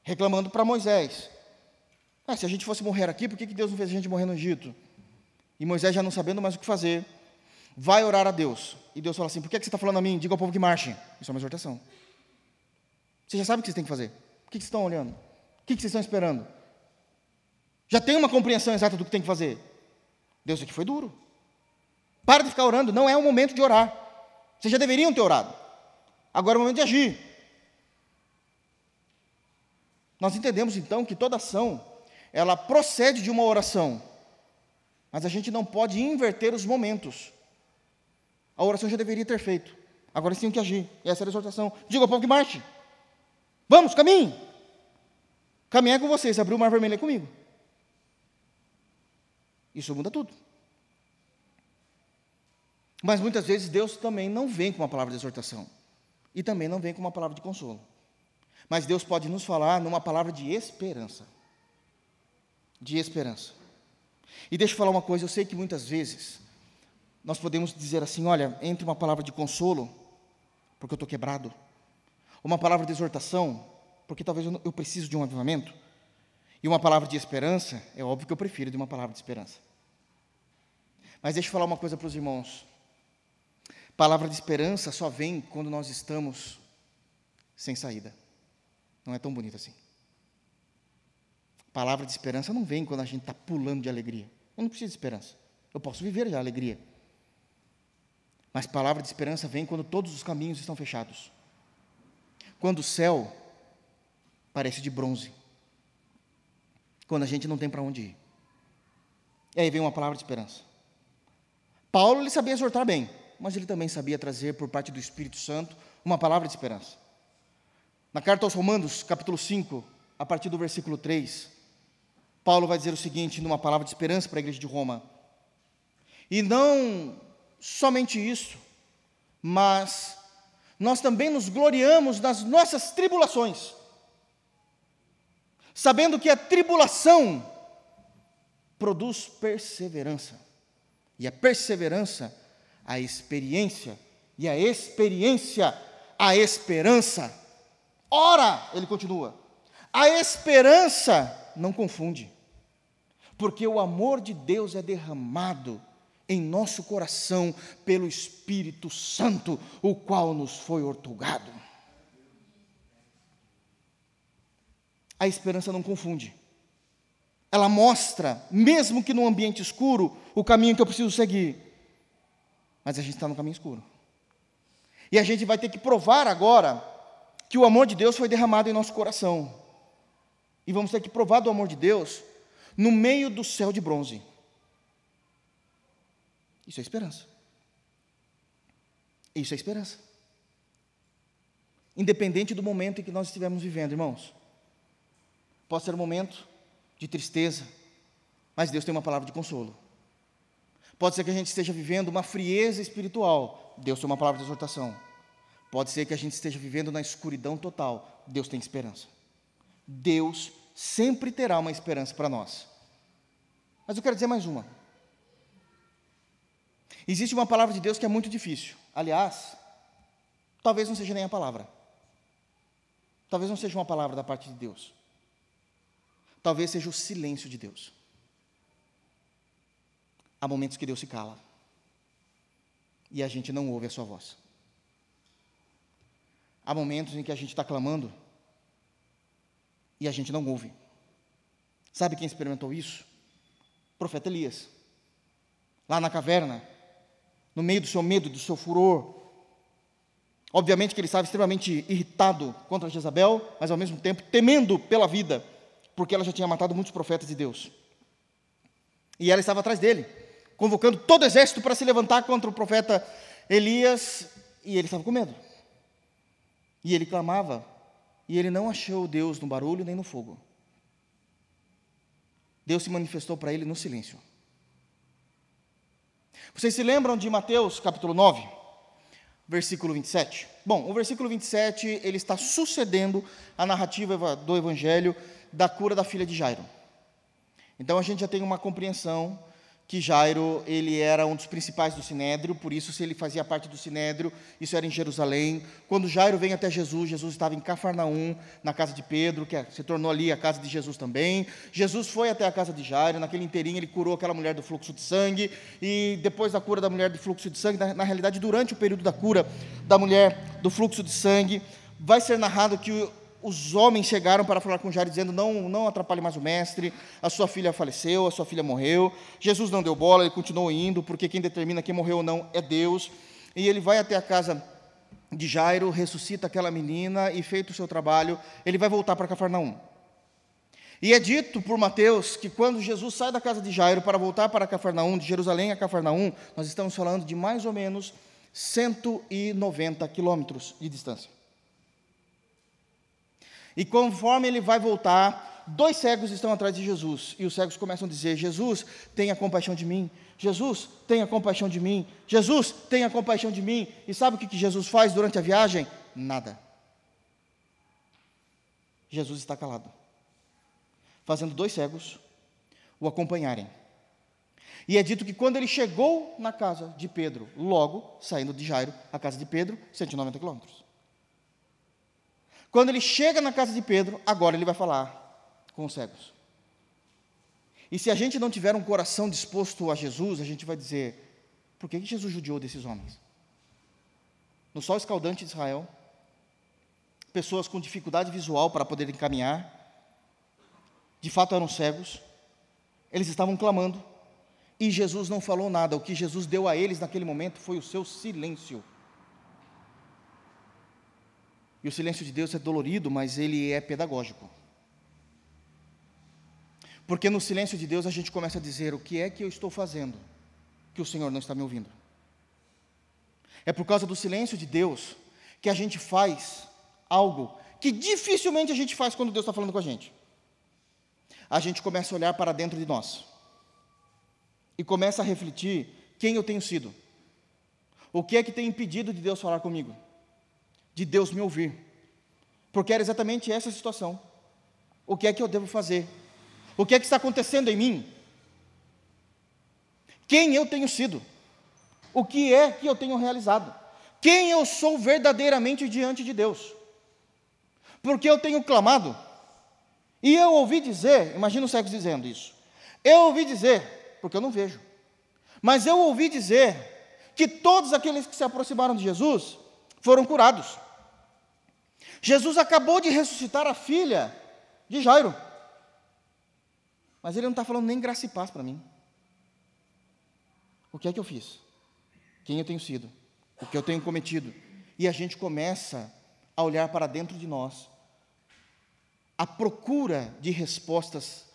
reclamando para Moisés. Ah, se a gente fosse morrer aqui, por que Deus não fez a gente morrer no Egito? E Moisés, já não sabendo mais o que fazer, vai orar a Deus. E Deus fala assim: Por que você está falando a mim? Diga ao povo que marche. Isso é uma exortação. Você já sabe o que vocês têm que fazer. O que vocês estão olhando? O que vocês estão esperando? Já tem uma compreensão exata do que tem que fazer. Deus aqui foi duro. Para de ficar orando, não é o momento de orar. Vocês já deveriam ter orado. Agora é o momento de agir. Nós entendemos então que toda ação, ela procede de uma oração. Mas a gente não pode inverter os momentos. A oração já deveria ter feito. Agora sim tem que agir. Essa é a exortação. Diga ao povo que marche. Vamos, caminhe. Caminhar com vocês, abrir o mar vermelho é comigo. Isso muda tudo. Mas muitas vezes Deus também não vem com uma palavra de exortação. E também não vem com uma palavra de consolo. Mas Deus pode nos falar numa palavra de esperança. De esperança. E deixa eu falar uma coisa, eu sei que muitas vezes nós podemos dizer assim: olha, entre uma palavra de consolo, porque eu estou quebrado, uma palavra de exortação, porque talvez eu, eu preciso de um avivamento, e uma palavra de esperança, é óbvio que eu prefiro de uma palavra de esperança. Mas deixa eu falar uma coisa para os irmãos. Palavra de esperança só vem quando nós estamos sem saída. Não é tão bonito assim. Palavra de esperança não vem quando a gente está pulando de alegria. Eu não preciso de esperança. Eu posso viver de alegria. Mas palavra de esperança vem quando todos os caminhos estão fechados. Quando o céu parece de bronze. Quando a gente não tem para onde ir. E aí vem uma palavra de esperança. Paulo ele sabia exortar bem, mas ele também sabia trazer por parte do Espírito Santo uma palavra de esperança. Na carta aos Romanos, capítulo 5, a partir do versículo 3, Paulo vai dizer o seguinte, numa palavra de esperança para a igreja de Roma: E não somente isso, mas nós também nos gloriamos nas nossas tribulações, sabendo que a tribulação produz perseverança, e a perseverança, a experiência, e a experiência, a esperança. Ora, ele continua, a esperança não confunde, porque o amor de Deus é derramado em nosso coração pelo Espírito Santo, o qual nos foi ortogado. A esperança não confunde. Ela mostra, mesmo que num ambiente escuro, o caminho que eu preciso seguir. Mas a gente está no caminho escuro. E a gente vai ter que provar agora que o amor de Deus foi derramado em nosso coração. E vamos ter que provar do amor de Deus no meio do céu de bronze. Isso é esperança. Isso é esperança. Independente do momento em que nós estivermos vivendo, irmãos. Pode ser um momento de tristeza, mas Deus tem uma palavra de consolo. Pode ser que a gente esteja vivendo uma frieza espiritual, Deus tem uma palavra de exortação. Pode ser que a gente esteja vivendo na escuridão total, Deus tem esperança. Deus sempre terá uma esperança para nós. Mas eu quero dizer mais uma. Existe uma palavra de Deus que é muito difícil. Aliás, talvez não seja nem a palavra. Talvez não seja uma palavra da parte de Deus. Talvez seja o silêncio de Deus. Há momentos que Deus se cala. E a gente não ouve a sua voz. Há momentos em que a gente está clamando e a gente não ouve. Sabe quem experimentou isso? O profeta Elias. Lá na caverna, no meio do seu medo, do seu furor. Obviamente que ele estava extremamente irritado contra Jezabel, mas ao mesmo tempo temendo pela vida, porque ela já tinha matado muitos profetas de Deus. E ela estava atrás dele, convocando todo o exército para se levantar contra o profeta Elias, e ele estava com medo. E ele clamava, e ele não achou Deus no barulho nem no fogo. Deus se manifestou para ele no silêncio. Vocês se lembram de Mateus capítulo 9, versículo 27? Bom, o versículo 27, ele está sucedendo a narrativa do evangelho da cura da filha de Jairo. Então a gente já tem uma compreensão que Jairo ele era um dos principais do sinédrio, por isso se ele fazia parte do sinédrio, isso era em Jerusalém. Quando Jairo vem até Jesus, Jesus estava em Cafarnaum, na casa de Pedro, que é, se tornou ali a casa de Jesus também. Jesus foi até a casa de Jairo, naquele inteirinho ele curou aquela mulher do fluxo de sangue, e depois da cura da mulher do fluxo de sangue, na, na realidade durante o período da cura da mulher do fluxo de sangue, vai ser narrado que os homens chegaram para falar com Jairo, dizendo: não, não atrapalhe mais o mestre, a sua filha faleceu, a sua filha morreu. Jesus não deu bola, ele continuou indo, porque quem determina quem morreu ou não é Deus. E ele vai até a casa de Jairo, ressuscita aquela menina e, feito o seu trabalho, ele vai voltar para Cafarnaum. E é dito por Mateus que quando Jesus sai da casa de Jairo para voltar para Cafarnaum, de Jerusalém a Cafarnaum, nós estamos falando de mais ou menos 190 quilômetros de distância. E conforme ele vai voltar, dois cegos estão atrás de Jesus. E os cegos começam a dizer: Jesus, tenha compaixão de mim. Jesus, tenha compaixão de mim. Jesus, tenha compaixão de mim. E sabe o que Jesus faz durante a viagem? Nada. Jesus está calado, fazendo dois cegos o acompanharem. E é dito que quando ele chegou na casa de Pedro, logo saindo de Jairo, a casa de Pedro, 190 quilômetros. Quando ele chega na casa de Pedro, agora ele vai falar com os cegos. E se a gente não tiver um coração disposto a Jesus, a gente vai dizer: por que Jesus judiou desses homens? No sol escaldante de Israel, pessoas com dificuldade visual para poderem caminhar, de fato eram cegos, eles estavam clamando, e Jesus não falou nada, o que Jesus deu a eles naquele momento foi o seu silêncio. E o silêncio de Deus é dolorido, mas ele é pedagógico. Porque no silêncio de Deus a gente começa a dizer: o que é que eu estou fazendo que o Senhor não está me ouvindo? É por causa do silêncio de Deus que a gente faz algo que dificilmente a gente faz quando Deus está falando com a gente. A gente começa a olhar para dentro de nós e começa a refletir quem eu tenho sido. O que é que tem impedido de Deus falar comigo? De Deus me ouvir. Porque era exatamente essa a situação. O que é que eu devo fazer? O que é que está acontecendo em mim? Quem eu tenho sido? O que é que eu tenho realizado? Quem eu sou verdadeiramente diante de Deus? Porque eu tenho clamado, e eu ouvi dizer, imagina os cegos dizendo isso, eu ouvi dizer, porque eu não vejo, mas eu ouvi dizer que todos aqueles que se aproximaram de Jesus foram curados. Jesus acabou de ressuscitar a filha de Jairo. Mas ele não está falando nem graça e paz para mim. O que é que eu fiz? Quem eu tenho sido? O que eu tenho cometido? E a gente começa a olhar para dentro de nós, a procura de respostas,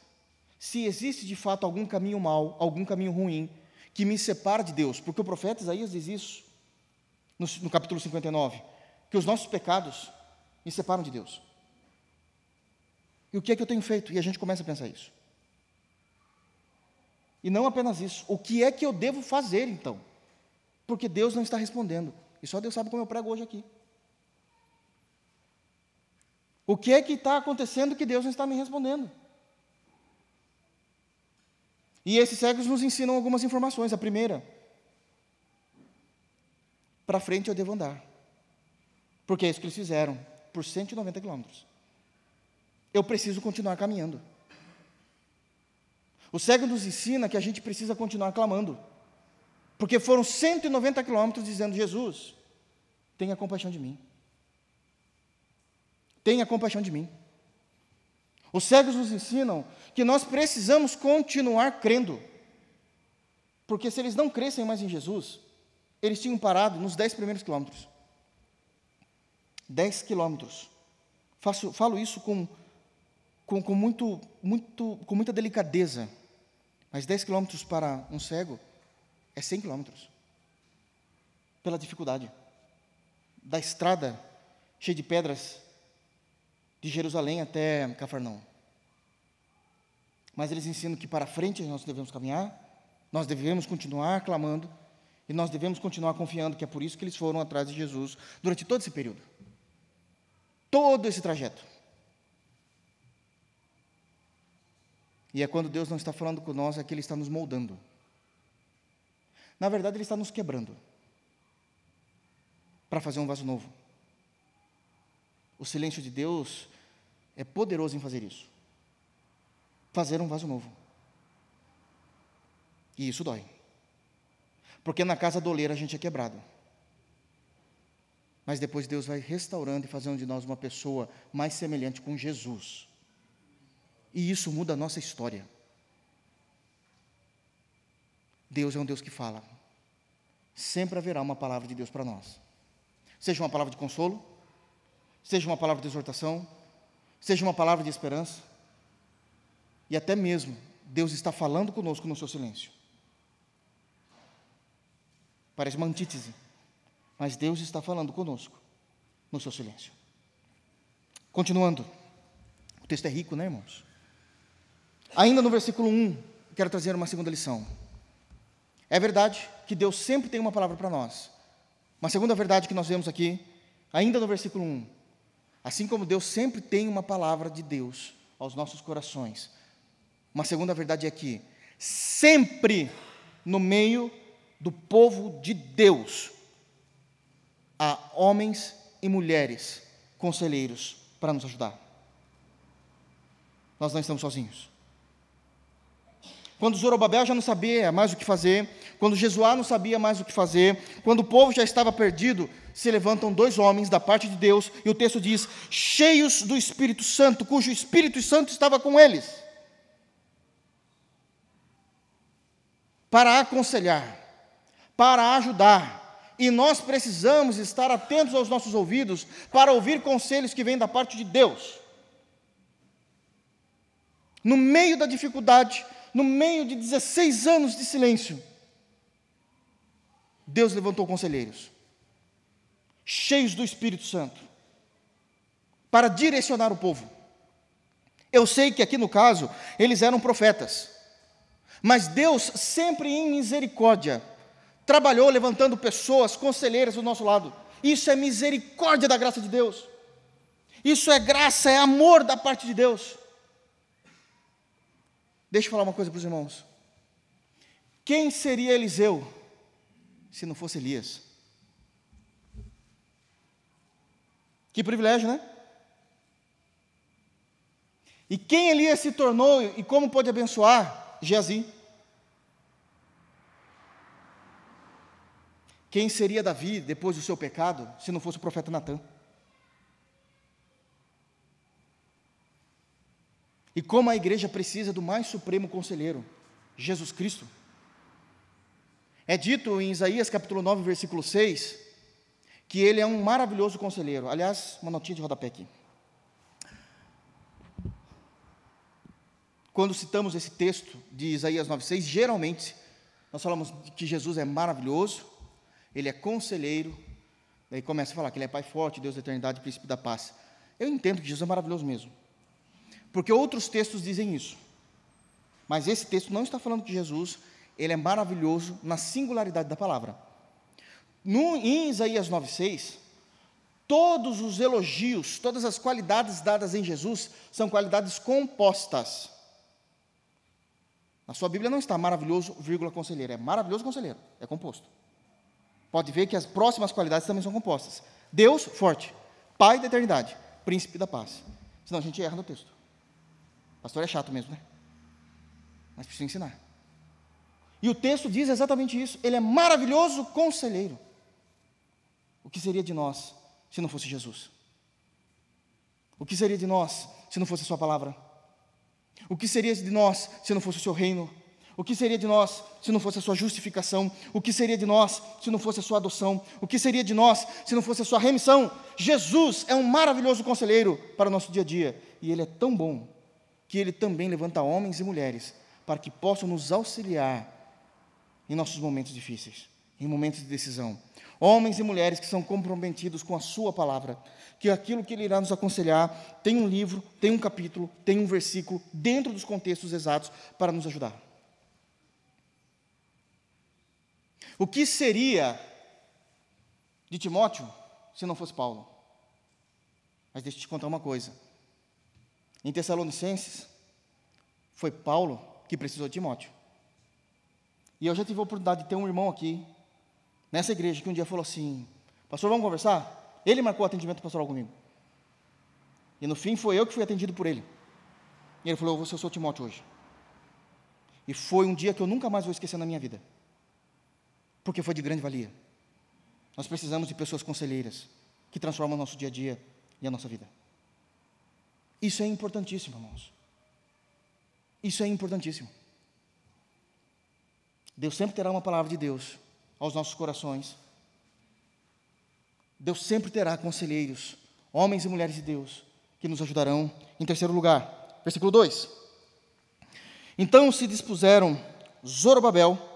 se existe de fato algum caminho mau, algum caminho ruim, que me separa de Deus, porque o profeta Isaías diz isso, no, no capítulo 59, que os nossos pecados me separam de Deus. E o que é que eu tenho feito? E a gente começa a pensar isso. E não apenas isso, o que é que eu devo fazer então? Porque Deus não está respondendo. E só Deus sabe como eu prego hoje aqui. O que é que está acontecendo que Deus não está me respondendo? E esses cegos nos ensinam algumas informações. A primeira, para frente eu devo andar. Porque é isso que eles fizeram por 190 quilômetros. Eu preciso continuar caminhando. O cego nos ensina que a gente precisa continuar clamando. Porque foram 190 quilômetros dizendo: Jesus, tenha compaixão de mim. Tenha compaixão de mim. Os cegos nos ensinam que nós precisamos continuar crendo. Porque se eles não crescem mais em Jesus, eles tinham parado nos dez primeiros quilômetros. 10 quilômetros. Faço, falo isso com, com, com, muito, muito, com muita delicadeza. Mas 10 quilômetros para um cego é 100 quilômetros. Pela dificuldade. Da estrada cheia de pedras, de Jerusalém até Cafarnaum. Mas eles ensinam que para frente nós devemos caminhar, nós devemos continuar clamando e nós devemos continuar confiando que é por isso que eles foram atrás de Jesus durante todo esse período. Todo esse trajeto. E é quando Deus não está falando com nós, é que Ele está nos moldando. Na verdade, Ele está nos quebrando para fazer um vaso novo. O silêncio de Deus é poderoso em fazer isso fazer um vaso novo. E isso dói. Porque na casa do oleiro a gente é quebrado. Mas depois Deus vai restaurando e fazendo de nós uma pessoa mais semelhante com Jesus. E isso muda a nossa história. Deus é um Deus que fala. Sempre haverá uma palavra de Deus para nós. Seja uma palavra de consolo, seja uma palavra de exortação, seja uma palavra de esperança, e até mesmo Deus está falando conosco no seu silêncio. Parece uma antítese, mas Deus está falando conosco no seu silêncio. Continuando, o texto é rico, né, irmãos? Ainda no versículo 1, quero trazer uma segunda lição. É verdade que Deus sempre tem uma palavra para nós. Uma segunda verdade que nós vemos aqui, ainda no versículo 1. Assim como Deus sempre tem uma palavra de Deus aos nossos corações, uma segunda verdade é que sempre no meio do povo de Deus há homens e mulheres conselheiros para nos ajudar. Nós não estamos sozinhos. Quando Zorobabel já não sabia mais o que fazer, quando Jesuá não sabia mais o que fazer, quando o povo já estava perdido, se levantam dois homens da parte de Deus, e o texto diz: cheios do Espírito Santo, cujo Espírito Santo estava com eles. para aconselhar, para ajudar. E nós precisamos estar atentos aos nossos ouvidos para ouvir conselhos que vêm da parte de Deus. No meio da dificuldade, no meio de 16 anos de silêncio, Deus levantou conselheiros, cheios do Espírito Santo, para direcionar o povo. Eu sei que aqui no caso, eles eram profetas. Mas Deus, sempre em misericórdia, trabalhou levantando pessoas, conselheiras do nosso lado. Isso é misericórdia da graça de Deus. Isso é graça, é amor da parte de Deus. Deixa eu falar uma coisa para os irmãos. Quem seria Eliseu se não fosse Elias? Que privilégio, né? E quem Elias se tornou e como pode abençoar? Geazi. Quem seria Davi depois do seu pecado, se não fosse o profeta Natan? E como a igreja precisa do mais supremo conselheiro, Jesus Cristo. É dito em Isaías capítulo 9, versículo 6, que ele é um maravilhoso conselheiro. Aliás, uma notinha de rodapé aqui. Quando citamos esse texto de Isaías 9,6, geralmente nós falamos que Jesus é maravilhoso, ele é conselheiro, daí começa a falar que ele é Pai forte, Deus da eternidade, príncipe da paz. Eu entendo que Jesus é maravilhoso mesmo, porque outros textos dizem isso, mas esse texto não está falando que Jesus ele é maravilhoso na singularidade da palavra. No, em Isaías 9,6, todos os elogios, todas as qualidades dadas em Jesus são qualidades compostas. Na sua Bíblia não está maravilhoso, vírgula, conselheiro, é maravilhoso conselheiro, é composto. Pode ver que as próximas qualidades também são compostas. Deus, forte. Pai da eternidade. Príncipe da paz. Senão a gente erra no texto. Pastor é chato mesmo, né? Mas precisa ensinar. E o texto diz exatamente isso. Ele é maravilhoso conselheiro. O que seria de nós se não fosse Jesus? O que seria de nós se não fosse a Sua palavra? O que seria de nós se não fosse o Seu reino? O que seria de nós se não fosse a sua justificação? O que seria de nós se não fosse a sua adoção? O que seria de nós se não fosse a sua remissão? Jesus é um maravilhoso conselheiro para o nosso dia a dia. E ele é tão bom que ele também levanta homens e mulheres para que possam nos auxiliar em nossos momentos difíceis. em momentos de decisão. Homens e mulheres que são comprometidos com a Sua palavra, que aquilo que Ele irá nos aconselhar tem um livro, tem um capítulo, tem um versículo, dentro dos contextos exatos para nos ajudar. O que seria de Timóteo se não fosse Paulo? Mas deixa eu te contar uma coisa. Em Tessalonicenses, foi Paulo que precisou de Timóteo. E eu já tive a oportunidade de ter um irmão aqui, nessa igreja, que um dia falou assim: Pastor, vamos conversar? Ele marcou o atendimento pastoral comigo. E no fim foi eu que fui atendido por ele. E ele falou: Eu ser o Timóteo hoje. E foi um dia que eu nunca mais vou esquecer na minha vida. Porque foi de grande valia. Nós precisamos de pessoas conselheiras que transformam o nosso dia a dia e a nossa vida. Isso é importantíssimo, irmãos. Isso é importantíssimo. Deus sempre terá uma palavra de Deus aos nossos corações. Deus sempre terá conselheiros, homens e mulheres de Deus, que nos ajudarão. Em terceiro lugar, versículo 2: Então se dispuseram Zorobabel,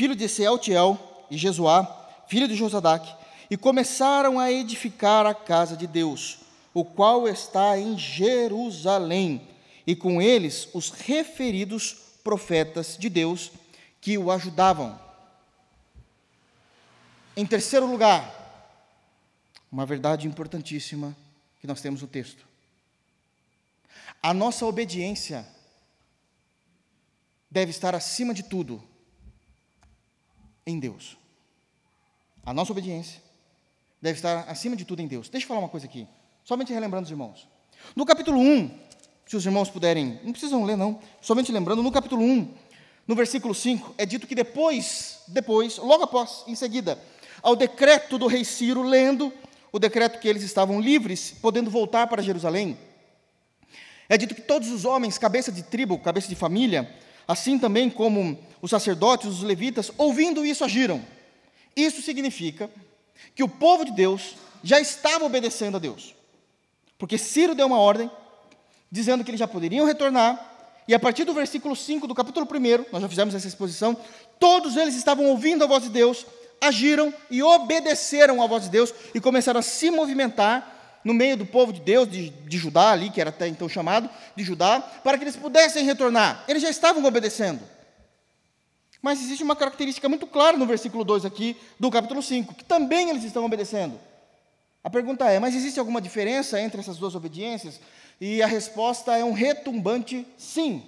filho de Sealtiel, e Jesuá, filho de Josadac, e começaram a edificar a casa de Deus, o qual está em Jerusalém, e com eles os referidos profetas de Deus que o ajudavam. Em terceiro lugar, uma verdade importantíssima que nós temos no texto. A nossa obediência deve estar acima de tudo em Deus. A nossa obediência deve estar acima de tudo em Deus. Deixa eu falar uma coisa aqui, somente relembrando os irmãos. No capítulo 1, se os irmãos puderem, não precisam ler não, somente lembrando, no capítulo 1, no versículo 5, é dito que depois, depois, logo após, em seguida, ao decreto do rei Ciro, lendo o decreto que eles estavam livres, podendo voltar para Jerusalém, é dito que todos os homens, cabeça de tribo, cabeça de família, assim também como os sacerdotes, os levitas, ouvindo isso, agiram. Isso significa que o povo de Deus já estava obedecendo a Deus. Porque Ciro deu uma ordem, dizendo que eles já poderiam retornar, e a partir do versículo 5 do capítulo 1, nós já fizemos essa exposição, todos eles estavam ouvindo a voz de Deus, agiram e obedeceram à voz de Deus e começaram a se movimentar no meio do povo de Deus, de, de Judá ali, que era até então chamado de Judá, para que eles pudessem retornar. Eles já estavam obedecendo. Mas existe uma característica muito clara no versículo 2 aqui do capítulo 5, que também eles estão obedecendo. A pergunta é: mas existe alguma diferença entre essas duas obediências? E a resposta é um retumbante sim.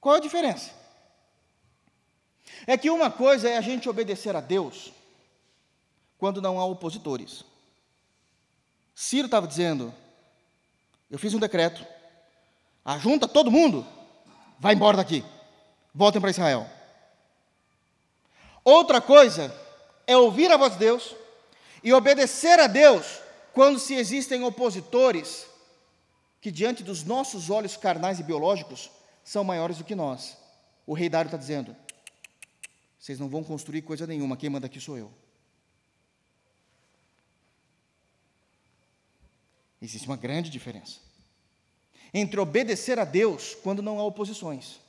Qual a diferença? É que uma coisa é a gente obedecer a Deus quando não há opositores. Ciro estava dizendo: eu fiz um decreto, ajunta todo mundo, vai embora daqui, voltem para Israel. Outra coisa é ouvir a voz de Deus e obedecer a Deus quando se existem opositores que, diante dos nossos olhos carnais e biológicos, são maiores do que nós. O rei Dário está dizendo: vocês não vão construir coisa nenhuma, quem manda aqui sou eu. Existe uma grande diferença entre obedecer a Deus quando não há oposições,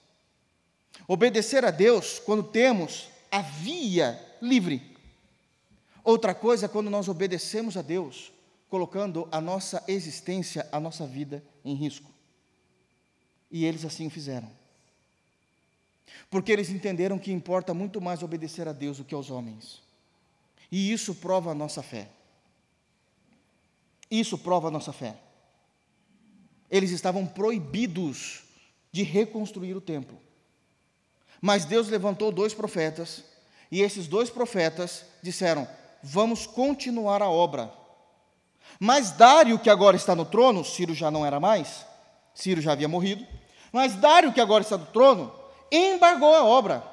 obedecer a Deus quando temos a via livre. Outra coisa é quando nós obedecemos a Deus colocando a nossa existência, a nossa vida em risco. E eles assim o fizeram. Porque eles entenderam que importa muito mais obedecer a Deus do que aos homens. E isso prova a nossa fé. Isso prova a nossa fé. Eles estavam proibidos de reconstruir o templo. Mas Deus levantou dois profetas, e esses dois profetas disseram: Vamos continuar a obra mas Dário, que agora está no trono, Ciro já não era mais, Ciro já havia morrido, mas Dário, que agora está no trono, embargou a obra.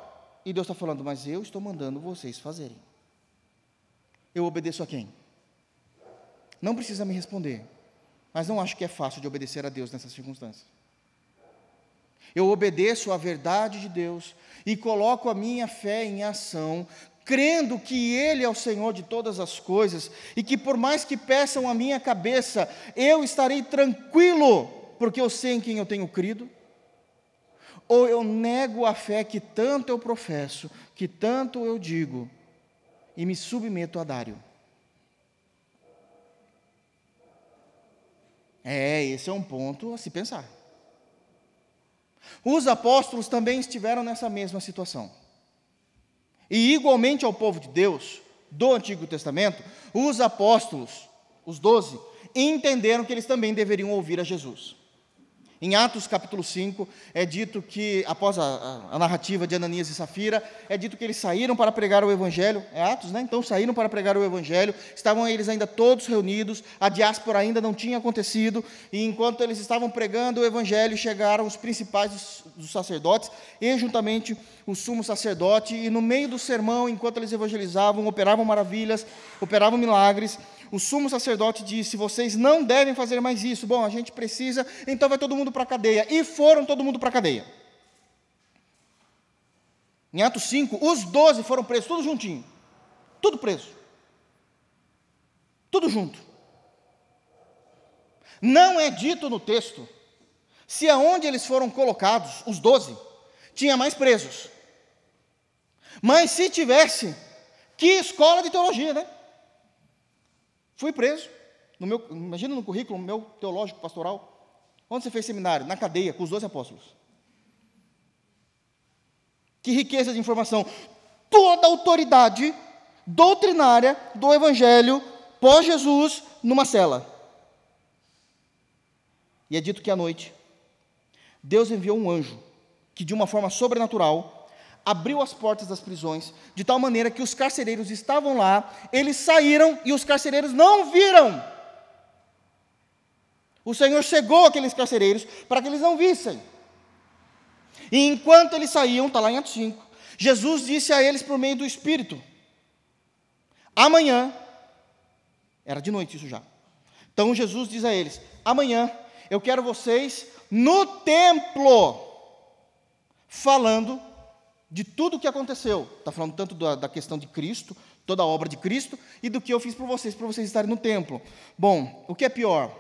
E Deus está falando, mas eu estou mandando vocês fazerem. Eu obedeço a quem? Não precisa me responder, mas não acho que é fácil de obedecer a Deus nessas circunstâncias. Eu obedeço à verdade de Deus e coloco a minha fé em ação, crendo que Ele é o Senhor de todas as coisas e que, por mais que peçam a minha cabeça, eu estarei tranquilo, porque eu sei em quem eu tenho crido. ou eu nego a fé que tanto eu professo, que tanto eu digo, e me submeto a Dário. É, esse é um ponto a se pensar. Os apóstolos também estiveram nessa mesma situação. E igualmente ao povo de Deus, do Antigo Testamento, os apóstolos, os doze, entenderam que eles também deveriam ouvir a Jesus. Em Atos capítulo 5, é dito que, após a, a, narrativa de Ananias e Safira, é dito que eles saíram para pregar o Evangelho. É Atos, né? Então saíram para pregar o Evangelho, estavam eles ainda todos reunidos, a diáspora ainda não tinha acontecido, e enquanto eles estavam pregando o Evangelho, chegaram os principais dos, dos sacerdotes, e juntamente o sumo sacerdote, e no meio do sermão, enquanto eles evangelizavam, operavam maravilhas, operavam milagres, o sumo sacerdote disse: Vocês não devem fazer mais isso. Bom, a gente precisa, então vai todo mundo para a cadeia. E foram todo mundo para a cadeia. Em Atos 5, os doze foram presos, tudo juntinho. Tudo preso. Tudo junto. Não é dito no texto se aonde eles foram colocados, os doze, tinha mais presos. Mas se tivesse, que escola de teologia, né? Fui preso. No meu, imagina no currículo meu teológico pastoral. Onde você fez seminário? Na cadeia, com os doze apóstolos. Que riqueza de informação. Toda a autoridade doutrinária do Evangelho pós-Jesus numa cela. E é dito que à noite, Deus enviou um anjo que, de uma forma sobrenatural, abriu as portas das prisões, de tal maneira que os carcereiros estavam lá, eles saíram e os carcereiros não viram. O Senhor cegou aqueles carcereiros para que eles não vissem. E enquanto eles saíam, está lá em Atos 5, Jesus disse a eles por meio do Espírito: Amanhã, era de noite isso já. Então Jesus diz a eles: Amanhã eu quero vocês no templo, falando de tudo o que aconteceu. Está falando tanto da, da, questão de Cristo, toda a obra de Cristo, e do que eu fiz por vocês, para vocês estarem no templo. Bom, o que é pior?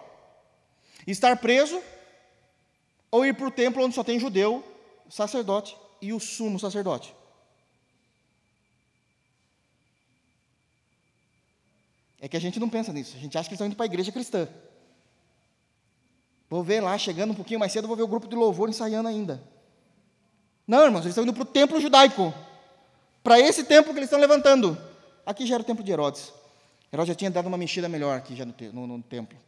Estar preso ou ir para o templo onde só tem judeu, sacerdote e o sumo sacerdote? É que a gente não pensa nisso, a gente acha que eles estão indo para a igreja cristã. Vou ver lá, chegando um pouquinho mais cedo, vou ver o grupo de louvor ensaiando ainda. Não, irmãos, eles estão indo para o templo judaico. Para esse templo que eles estão levantando. Aqui já era o templo de Herodes. Herodes já tinha dado uma mexida melhor aqui já no, no, no templo.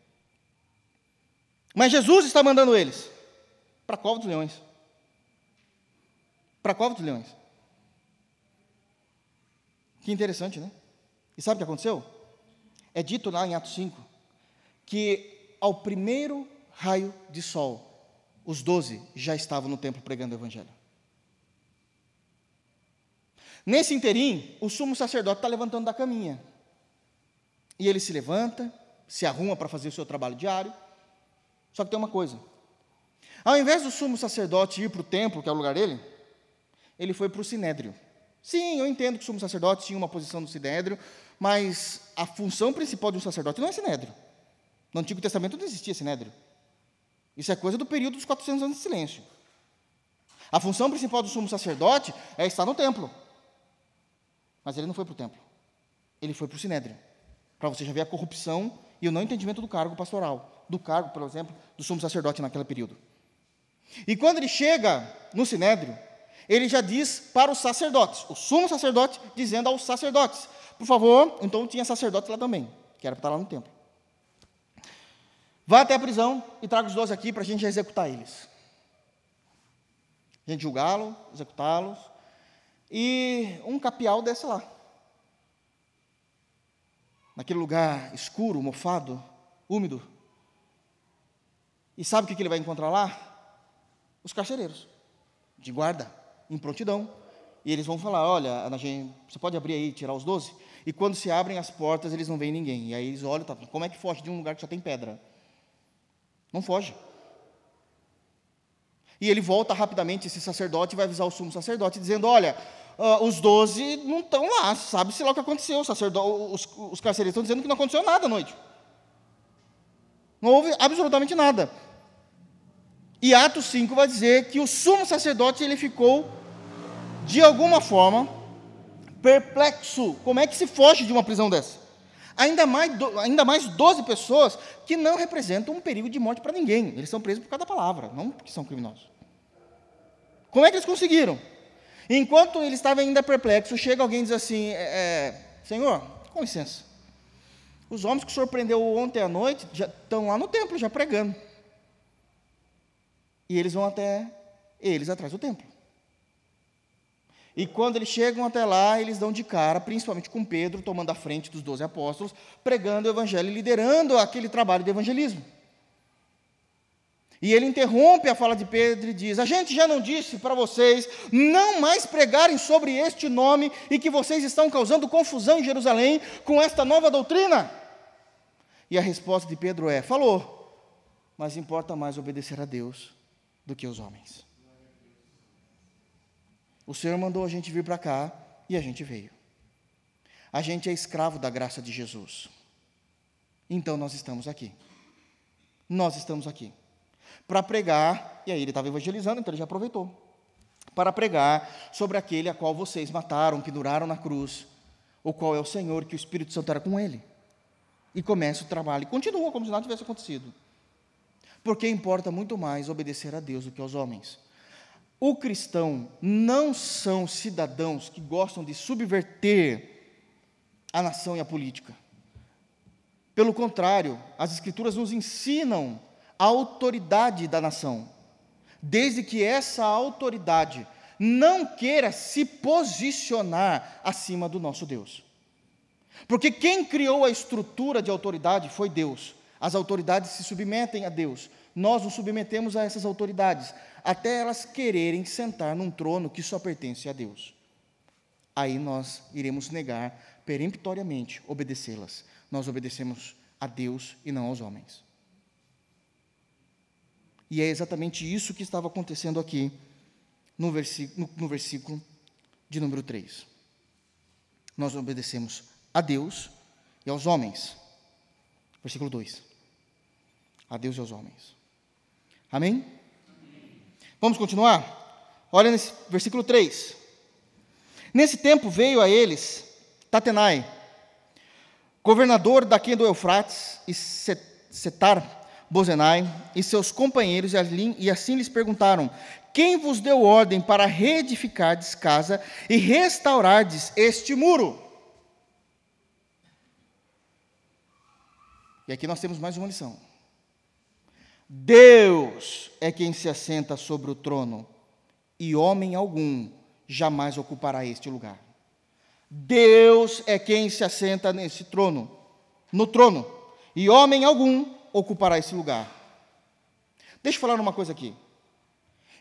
Mas Jesus está mandando eles para a cova dos leões. Para a cova dos leões. Que interessante, né? E sabe o que aconteceu? É dito lá em Atos 5 que ao primeiro raio de sol, os doze já estavam no templo pregando o evangelho. Nesse interim, o sumo sacerdote está levantando da caminha. E ele se levanta, se arruma para fazer o seu trabalho diário. Só que tem uma coisa: ao invés do sumo sacerdote ir para o templo, que é o lugar dele, ele foi para o sinédrio. Sim, eu entendo que o sumo sacerdote tinha uma posição no sinédrio, mas a função principal de um sacerdote não é sinédrio. No Antigo Testamento não existia sinédrio. Isso é coisa do período dos 400 anos de silêncio. A função principal do sumo sacerdote é estar no templo. Mas ele não foi para o templo. Ele foi para o sinédrio. Para você já ver a corrupção e o não entendimento do cargo pastoral. Do cargo, por exemplo, do sumo sacerdote naquele período. E quando ele chega no sinédrio, ele já diz para os sacerdotes, o sumo sacerdote dizendo aos sacerdotes, por favor, então tinha sacerdote lá também, que era para estar lá no templo. Vá até a prisão e traga os doze aqui para a gente executar eles. A gente julgá-los, executá-los, e um capial desce lá. Naquele lugar escuro, mofado, úmido. E sabe o que ele vai encontrar lá? Os carcereiros, de guarda, em prontidão. E eles vão falar: Olha, você pode abrir aí e tirar os doze? E quando se abrem as portas, eles não veem ninguém. E aí eles olham: tá, como é que foge de um lugar que só tem pedra? Não foge. E ele volta rapidamente, esse sacerdote, vai avisar o sumo sacerdote, dizendo: Olha, uh, os doze não estão lá, sabe-se lá o que aconteceu. Os, os, os carcereiros estão dizendo que não aconteceu nada à noite. Não houve absolutamente nada. E Atos 5 vai dizer que o sumo sacerdote ele ficou, de alguma forma, perplexo. Como é que se foge de uma prisão dessa? Ainda mais, ainda mais 12 pessoas que não representam um perigo de morte para ninguém. Eles são presos por causa da palavra, não porque são criminosos. Como é que eles conseguiram? Enquanto ele estava ainda perplexo, chega alguém e diz assim: é, é, Senhor, com licença. Os homens que o senhor prendeu ontem à noite já estão lá no templo, já pregando. E eles vão até eles atrás do templo. E quando eles chegam até lá, eles dão de cara, principalmente com Pedro, tomando a frente dos doze apóstolos, pregando o evangelho e liderando aquele trabalho de evangelismo. E ele interrompe a fala de Pedro e diz: A gente já não disse para vocês não mais pregarem sobre este nome e que vocês estão causando confusão em Jerusalém com esta nova doutrina? E a resposta de Pedro é: Falou, mas importa mais obedecer a Deus do que os homens. O Senhor mandou a gente vir para cá e a gente veio. A gente é escravo da graça de Jesus. Então nós estamos aqui. Nós estamos aqui para pregar, e aí ele estava evangelizando, então ele já aproveitou, para pregar sobre aquele a qual vocês mataram, penduraram na cruz, o qual é o Senhor, que o Espírito Santo era com ele. E começa o trabalho, e continua como se nada tivesse acontecido. Porque importa muito mais obedecer a Deus do que aos homens. O cristão não são cidadãos que gostam de subverter a nação e a política. Pelo contrário, as Escrituras nos ensinam a autoridade da nação, desde que essa autoridade não queira se posicionar acima do nosso Deus. Porque quem criou a estrutura de autoridade foi Deus. As autoridades se submetem a Deus. Nós nos submetemos a essas autoridades, até elas quererem sentar num trono que só pertence a Deus. Aí nós iremos negar peremptoriamente obedecê-las. Nós obedecemos a Deus e não aos homens. E é exatamente isso que estava acontecendo aqui no versículo, no, no versículo de número 3. Nós obedecemos a Deus e aos homens. Versículo 2. A Deus e aos homens. Amém? Amém? Vamos continuar? Olha nesse versículo 3. Nesse tempo veio a eles Tatenai, governador daqui do Eufrates, e Setar, Bozenai e seus companheiros, e assim lhes perguntaram: Quem vos deu ordem para reedificardes casa e restaurardes este muro? E aqui nós temos mais uma lição. Deus é quem se assenta sobre o trono, e homem algum jamais ocupará este lugar. Deus é quem se assenta nesse trono, no trono, e homem algum ocupará esse lugar. Deixa eu falar uma coisa aqui.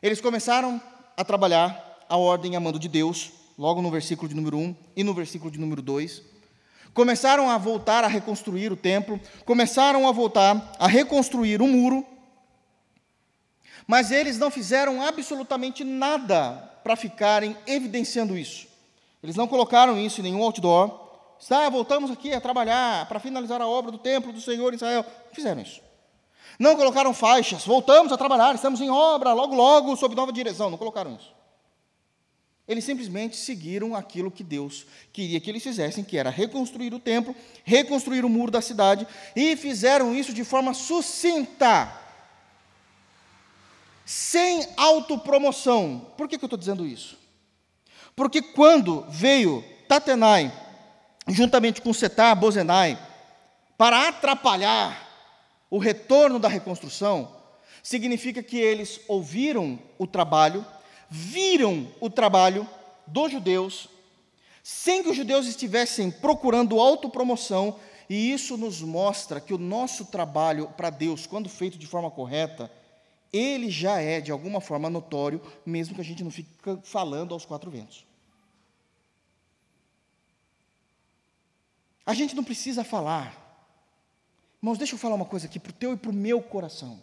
Eles começaram a trabalhar a ordem a mando de Deus, logo no versículo de número 1 e no versículo de número 2. Começaram a voltar a reconstruir o templo, começaram a voltar a reconstruir o muro, mas eles não fizeram absolutamente nada para ficarem evidenciando isso. Eles não colocaram isso em nenhum outdoor, Está, voltamos aqui a trabalhar para finalizar a obra do templo do Senhor em Israel. Fizeram isso. Não colocaram faixas, voltamos a trabalhar, estamos em obra, logo, logo, sob nova direção. Não colocaram isso. Eles simplesmente seguiram aquilo que Deus queria que eles fizessem, que era reconstruir o templo, reconstruir o muro da cidade, e fizeram isso de forma sucinta, sem autopromoção. Por que, que eu estou dizendo isso? Porque quando veio Tatenai, juntamente com Setar, Bozenai, para atrapalhar o retorno da reconstrução, significa que eles ouviram o trabalho, viram o trabalho dos judeus, sem que os judeus estivessem procurando autopromoção, e isso nos mostra que o nosso trabalho para Deus, quando feito de forma correta, ele já é de alguma forma notório, mesmo que a gente não fique falando aos quatro ventos. A gente não precisa falar. Irmãos, deixa eu falar uma coisa aqui para o teu e para o meu coração.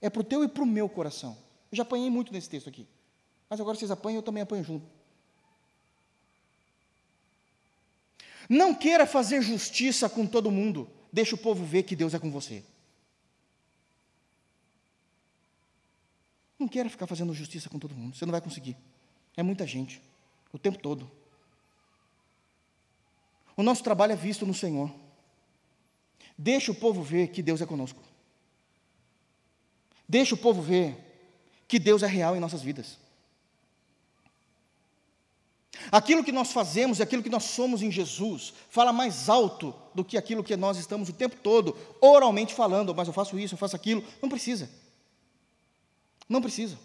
É para o teu e para o meu coração. Eu já apanhei muito nesse texto aqui. Mas agora vocês apanham, eu também apanho junto. Não queira fazer justiça com todo mundo. Deixa o povo ver que Deus é com você. Não queira ficar fazendo justiça com todo mundo, você não vai conseguir. É muita gente, o tempo todo. O nosso trabalho é visto no Senhor. Deixa o povo ver que Deus é conosco. Deixa o povo ver que Deus é real em nossas vidas. Aquilo que nós fazemos e aquilo que nós somos em Jesus fala mais alto do que aquilo que nós estamos o tempo todo oralmente falando, mas eu faço isso, eu faço aquilo. Não precisa. Não precisa.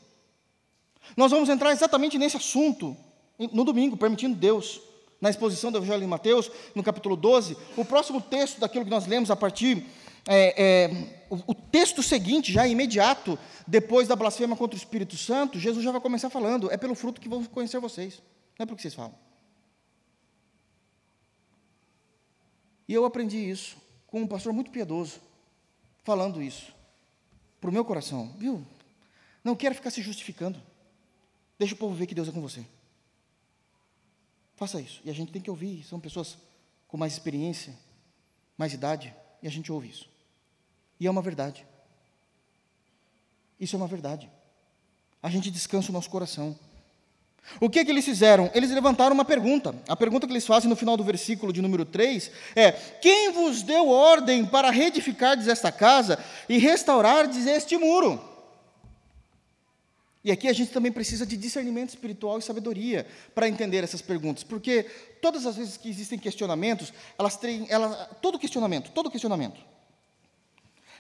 Nós vamos entrar exatamente nesse assunto no domingo, permitindo Deus, na exposição do Evangelho de Mateus, no capítulo 12. O próximo texto daquilo que nós lemos a partir é, é, o, o, texto seguinte, já imediato, depois da blasfêmia contra o Espírito Santo, Jesus já vai começar falando: é pelo fruto que vão conhecer vocês, não é pelo que vocês falam. E eu aprendi isso com um pastor muito piedoso, falando isso para o meu coração, viu? Não quero ficar se justificando. Deixa o povo ver que Deus é com você. Faça isso. E a gente tem que ouvir. São pessoas com mais experiência, mais idade, e a gente ouve isso. E é uma verdade. Isso é uma verdade. A gente descansa o nosso coração. O que, é que eles fizeram? Eles levantaram uma pergunta. A pergunta que eles fazem no final do versículo de número 3 é: Quem vos deu ordem para reedificardes esta casa e restaurardes este muro? E aqui a gente também precisa de discernimento espiritual e sabedoria para entender essas perguntas, porque todas as vezes que existem questionamentos, elas têm, ela, todo questionamento, todo questionamento,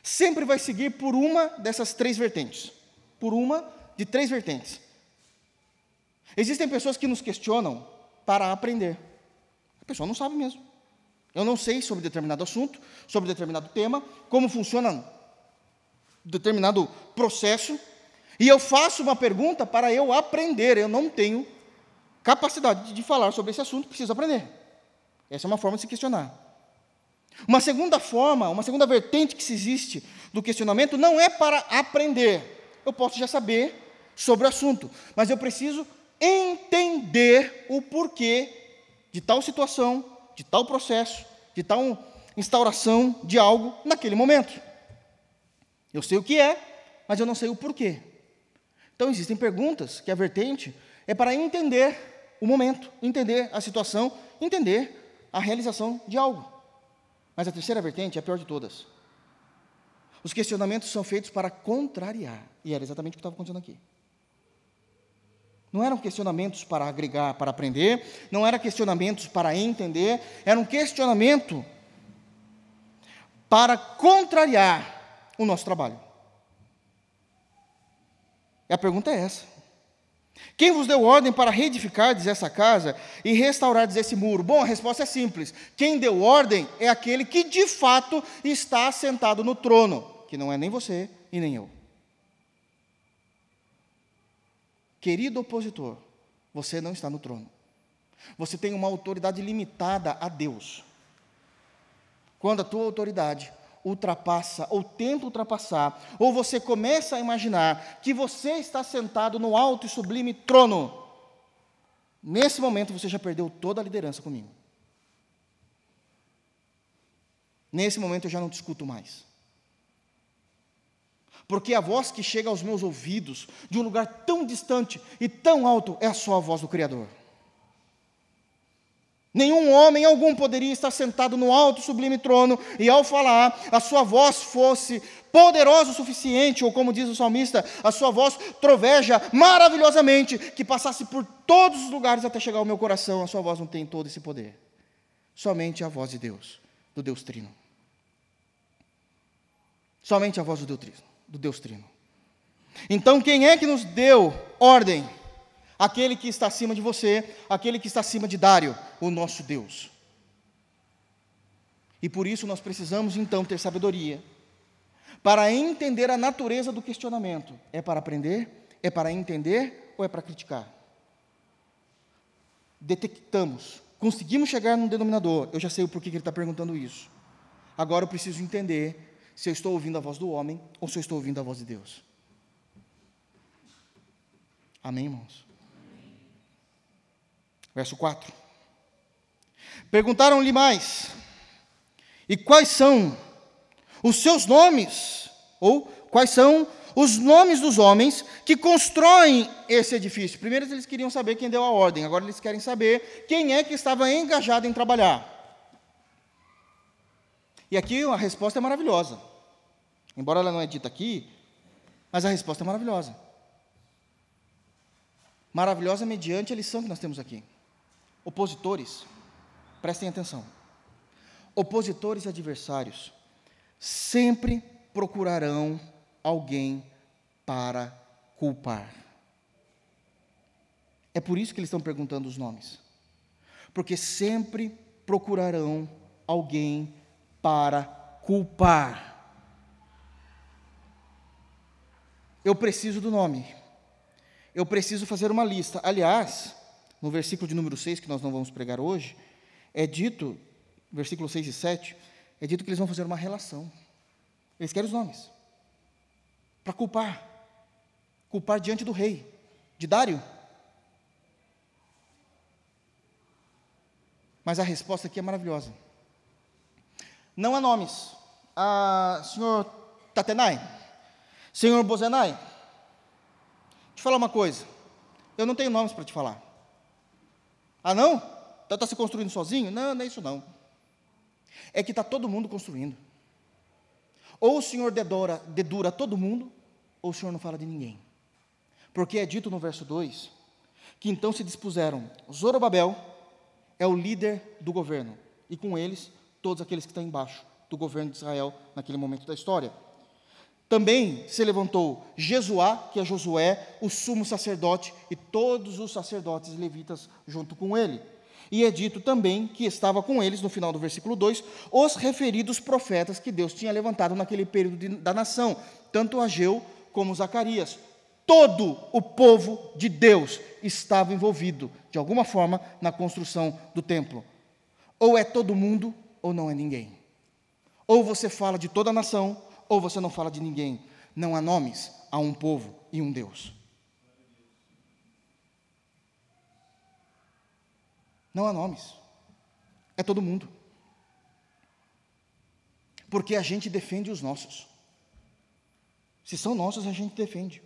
sempre vai seguir por uma dessas três vertentes. Por uma de três vertentes. Existem pessoas que nos questionam para aprender. A pessoa não sabe mesmo. Eu não sei sobre determinado assunto, sobre determinado tema, como funciona determinado processo, e eu faço uma pergunta para eu aprender. Eu não tenho capacidade de falar sobre esse assunto, preciso aprender. Essa é uma forma de se questionar. Uma segunda forma, uma segunda vertente que se existe do questionamento não é para aprender. Eu posso já saber sobre o assunto, mas eu preciso entender o porquê de tal situação, de tal processo, de tal instauração de algo naquele momento. Eu sei o que é, mas eu não sei o porquê. Então existem perguntas que a vertente é para entender o momento, entender a situação, entender a realização de algo. Mas a terceira vertente é a pior de todas. Os questionamentos são feitos para contrariar. E era exatamente o que estava acontecendo aqui. Não eram questionamentos para agregar, para aprender, não eram questionamentos para entender, era um questionamento para contrariar o nosso trabalho. E a pergunta é essa: quem vos deu ordem para reedificardes essa casa e restaurardes esse muro? Bom, a resposta é simples. Quem deu ordem é aquele que de fato está sentado no trono, que não é nem você e nem eu. Querido opositor, você não está no trono. Você tem uma autoridade limitada a Deus. Quando a tua autoridade ultrapassa, ou tenta ultrapassar, ou você começa a imaginar que você está sentado no alto e sublime trono, nesse momento você já perdeu toda a liderança comigo. Nesse momento eu já não discuto mais. Porque a voz que chega aos meus ouvidos, de um lugar tão distante e tão alto, é a sua voz do Criador. Nenhum homem algum poderia estar sentado no alto sublime trono e, ao falar, a sua voz fosse poderosa o suficiente, ou como diz o salmista, a sua voz troveja maravilhosamente, que passasse por todos os lugares até chegar ao meu coração. A sua voz não tem todo esse poder. Somente a voz de Deus, do Deus Trino. Somente a voz do Deus Trino. Do Deus Trino. Então, quem é que nos deu ordem? Aquele que está acima de você, aquele que está acima de Dário, o nosso Deus. E por isso nós precisamos então ter sabedoria para entender a natureza do questionamento. É para aprender? É para entender ou é para criticar? Detectamos, conseguimos chegar num denominador. Eu já sei o porquê que ele está perguntando isso. Agora eu preciso entender se eu estou ouvindo a voz do homem ou se eu estou ouvindo a voz de Deus. Amém, irmãos? Verso 4. Perguntaram-lhe mais: E quais são os seus nomes? Ou quais são os nomes dos homens que constroem esse edifício. Primeiro eles queriam saber quem deu a ordem, agora eles querem saber quem é que estava engajado em trabalhar. E aqui a resposta é maravilhosa. Embora ela não é dita aqui, mas a resposta é maravilhosa. Maravilhosa mediante a lição que nós temos aqui. Opositores, prestem atenção. Opositores e adversários sempre procurarão alguém para culpar. É por isso que eles estão perguntando os nomes. Porque sempre procurarão alguém para culpar. Eu preciso do nome. Eu preciso fazer uma lista. Aliás, no versículo de número 6, que nós não vamos pregar hoje, é dito, versículo 6 e 7, é dito que eles vão fazer uma relação. Eles querem os nomes. Para culpar. Culpar diante do rei, de Dário. Mas a resposta aqui é maravilhosa. Não há nomes. Ah, senhor Tatenai, senhor Bozenai, eu falar uma coisa. Eu não tenho nomes para te falar. Ah, não? Está tá se construindo sozinho? Não, não é isso não. É que está todo mundo construindo. Ou o Senhor dedora, dedura todo mundo, ou o Senhor não fala de ninguém. Porque é dito no verso 2 que então se dispuseram, Zorobabel é o líder do governo, e com eles todos aqueles que estão embaixo do governo de Israel naquele momento da história. Também se levantou Jesuá, que é Josué, o sumo sacerdote, e todos os sacerdotes levitas junto com ele. E é dito também que estava com eles, no final do versículo 2, os referidos profetas que Deus tinha levantado naquele período de, da nação, tanto Ageu como Zacarias. Todo o povo de Deus estava envolvido, de alguma forma, na construção do templo. Ou é todo mundo, ou não é ninguém. Ou você fala de toda a nação, ou você não fala de ninguém. Não há nomes, há um povo e um Deus. Não há nomes. É todo mundo. Porque a gente defende os nossos. Se são nossos, a gente defende.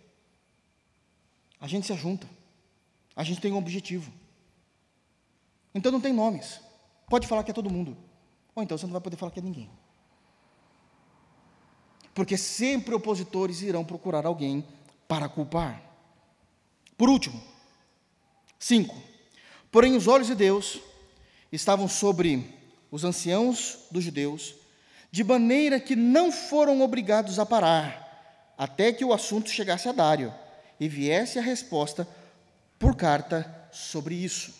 A gente se ajunta. A gente tem um objetivo. Então não tem nomes. Pode falar que é todo mundo. Ou então você não vai poder falar que é ninguém. Porque sempre opositores irão procurar alguém para culpar. Por último, cinco. Porém, os olhos de Deus estavam sobre os anciãos dos judeus, de maneira que não foram obrigados a parar, até que o assunto chegasse a Dário e viesse a resposta por carta sobre isso.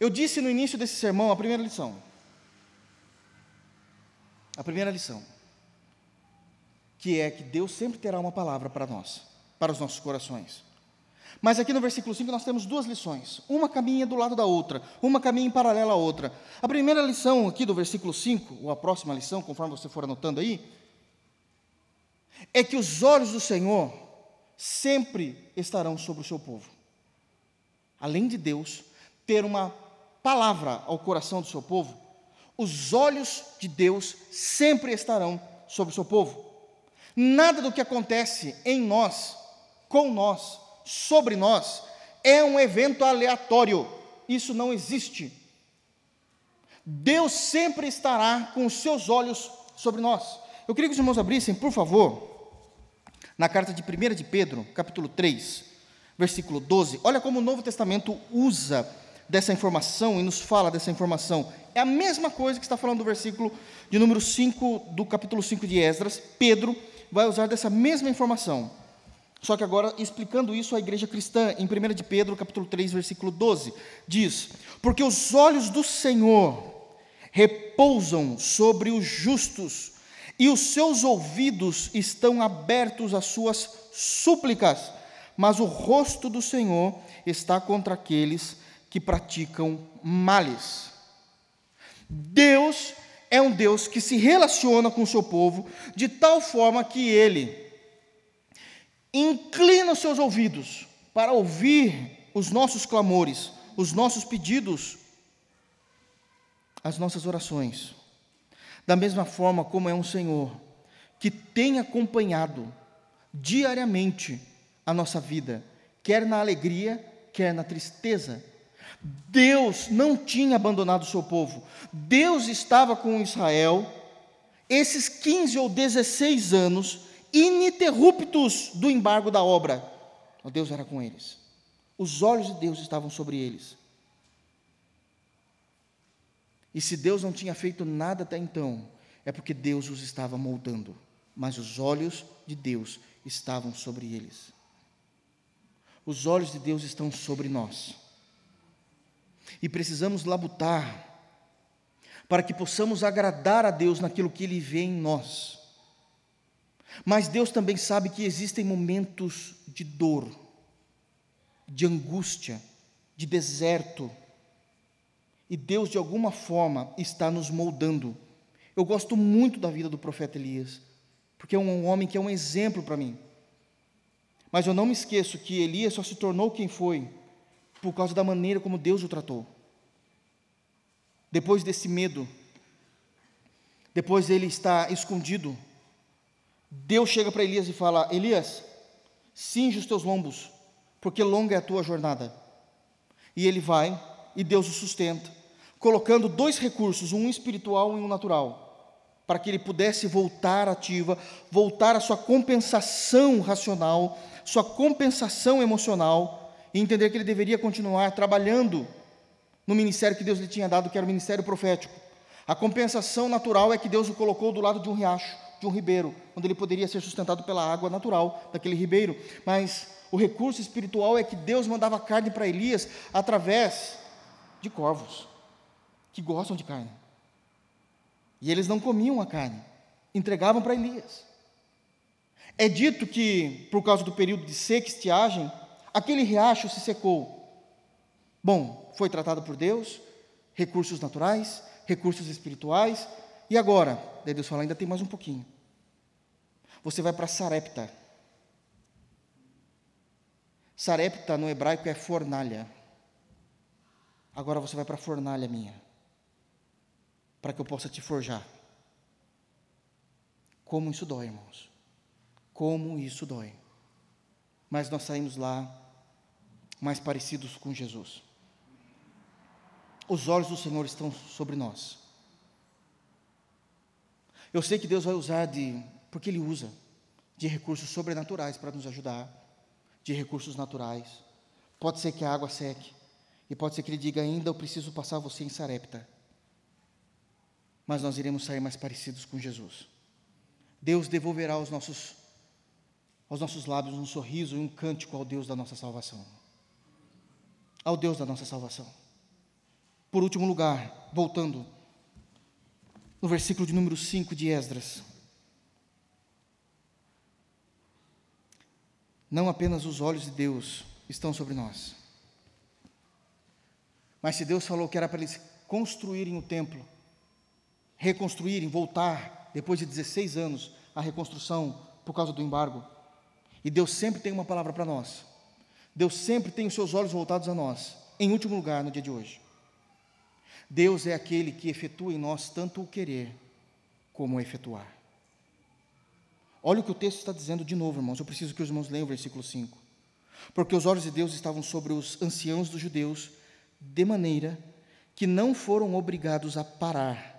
Eu disse no início desse sermão a primeira lição. A primeira lição. Que é que Deus sempre terá uma palavra para nós, para os nossos corações. Mas aqui no versículo 5 nós temos duas lições. Uma caminha do lado da outra, uma caminha em paralelo à outra. A primeira lição aqui do versículo 5, ou a próxima lição, conforme você for anotando aí, é que os olhos do Senhor sempre estarão sobre o seu povo. Além de Deus ter uma palavra ao coração do seu povo, os olhos de Deus sempre estarão sobre o seu povo. Nada do que acontece em nós, com nós, sobre nós é um evento aleatório. Isso não existe. Deus sempre estará com os seus olhos sobre nós. Eu queria que os irmãos abrissem, por favor, na carta de 1 de Pedro, capítulo 3, versículo 12. Olha como o Novo Testamento usa dessa informação e nos fala dessa informação. É a mesma coisa que está falando do versículo de número 5 do capítulo 5 de Esdras. Pedro vai usar dessa mesma informação. Só que agora, explicando isso à igreja cristã, em 1 de Pedro, capítulo 3, versículo 12, diz: Porque os olhos do Senhor repousam sobre os justos, e os seus ouvidos estão abertos às suas súplicas, mas o rosto do Senhor está contra aqueles que praticam males. Deus é um Deus que se relaciona com o seu povo de tal forma que ele inclina os seus ouvidos para ouvir os nossos clamores, os nossos pedidos, as nossas orações. Da mesma forma como é um Senhor que tem acompanhado diariamente a nossa vida, quer na alegria, quer na tristeza. Deus não tinha abandonado o seu povo, Deus estava com Israel, esses 15 ou 16 anos ininterruptos do embargo da obra. Deus era com eles, os olhos de Deus estavam sobre eles. E se Deus não tinha feito nada até então, é porque Deus os estava moldando, mas os olhos de Deus estavam sobre eles. Os olhos de Deus estão sobre nós. E precisamos labutar para que possamos agradar a Deus naquilo que Ele vê em nós. Mas Deus também sabe que existem momentos de dor, de angústia, de deserto. E Deus, de alguma forma, está nos moldando. Eu gosto muito da vida do profeta Elias, porque é um homem que é um exemplo para mim. Mas eu não me esqueço que Elias só se tornou quem foi por causa da maneira como Deus o tratou. Depois desse medo, depois ele está escondido, Deus chega para Elias e fala: Elias, cinge os teus lombos, porque longa é a tua jornada. E ele vai, e Deus o sustenta, colocando dois recursos, um espiritual e um natural, para que ele pudesse voltar ativa, voltar à sua compensação racional, sua compensação emocional, e entender que ele deveria continuar trabalhando no ministério que Deus lhe tinha dado, que era o ministério profético. A compensação natural é que Deus o colocou do lado de um riacho, de um ribeiro, onde ele poderia ser sustentado pela água natural daquele ribeiro. Mas o recurso espiritual é que Deus mandava carne para Elias através de corvos, que gostam de carne. E eles não comiam a carne, entregavam para Elias. É dito que, por causa do período de seca e estiagem, aquele riacho se secou. Bom, foi tratado por Deus, recursos naturais, recursos espirituais, e agora? Daí Deus fala: ainda tem mais um pouquinho. Você vai para Sarepta. Sarepta no hebraico é fornalha. Agora você vai para a fornalha minha, para que eu possa te forjar. Como isso dói, irmãos. Como isso dói. Mas nós saímos lá mais parecidos com Jesus. Os olhos do Senhor estão sobre nós. Eu sei que Deus vai usar de, porque Ele usa, de recursos sobrenaturais para nos ajudar, de recursos naturais. Pode ser que a água seque, e pode ser que Ele diga ainda: Eu preciso passar você em Sarepta. Mas nós iremos sair mais parecidos com Jesus. Deus devolverá aos nossos, aos nossos lábios um sorriso e um cântico ao Deus da nossa salvação. Ao Deus da nossa salvação. Por último lugar, voltando, no versículo de número 5 de Esdras. Não apenas os olhos de Deus estão sobre nós, mas se Deus falou que era para eles construírem o templo, reconstruírem, voltar, depois de 16 anos, a reconstrução por causa do embargo, e Deus sempre tem uma palavra para nós, Deus sempre tem os seus olhos voltados a nós, em último lugar, no dia de hoje. Deus é aquele que efetua em nós tanto o querer como o efetuar. Olha o que o texto está dizendo de novo, irmãos. Eu preciso que os irmãos leiam o versículo 5. Porque os olhos de Deus estavam sobre os anciãos dos judeus, de maneira que não foram obrigados a parar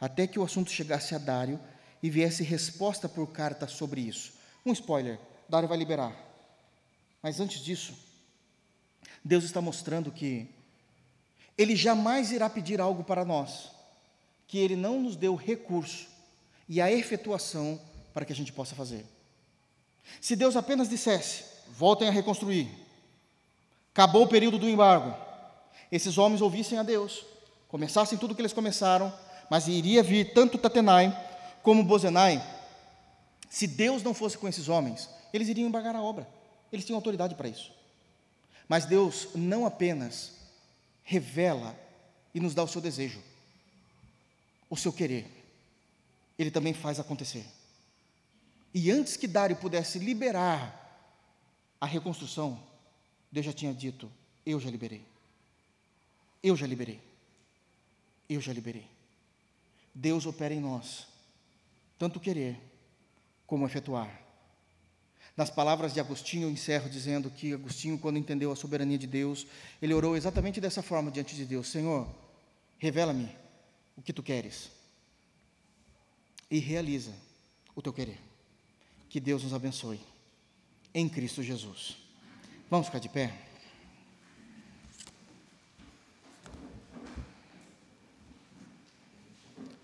até que o assunto chegasse a Dário e viesse resposta por carta sobre isso. Um spoiler: Dário vai liberar. Mas antes disso, Deus está mostrando que ele jamais irá pedir algo para nós que Ele não nos deu recurso e a efetuação para que a gente possa fazer. Se Deus apenas dissesse: voltem a reconstruir, acabou o período do embargo, esses homens ouvissem a Deus, começassem tudo o que eles começaram, mas iria vir tanto Tatenai como Bozenai. Se Deus não fosse com esses homens, eles iriam embargar a obra, eles tinham autoridade para isso. Mas Deus não apenas revela e nos dá o seu desejo, o seu querer. Ele também faz acontecer. E antes que Dário pudesse liberar a reconstrução, Deus já tinha dito: Eu já liberei. Eu já liberei. Eu já liberei. Deus opera em nós, tanto querer como efetuar. Nas palavras de Agostinho, eu encerro dizendo que Agostinho, quando entendeu a soberania de Deus, ele orou exatamente dessa forma diante de Deus: Senhor, revela-me o que tu queres e realiza o teu querer. Que Deus nos abençoe. Em Cristo Jesus. Vamos ficar de pé?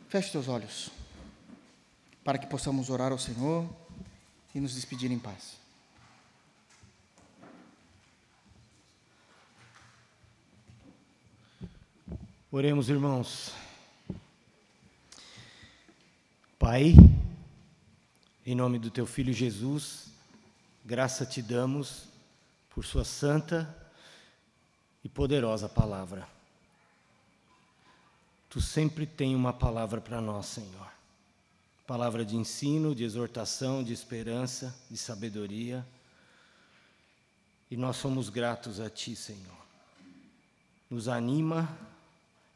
Feche teus olhos, para que possamos orar ao Senhor e nos despedir em paz. Oremos, irmãos. Pai, em nome do teu filho Jesus, graça te damos por sua santa e poderosa palavra. Tu sempre tem uma palavra para nós, Senhor. Palavra de ensino, de exortação, de esperança, de sabedoria. E nós somos gratos a Ti, Senhor. Nos anima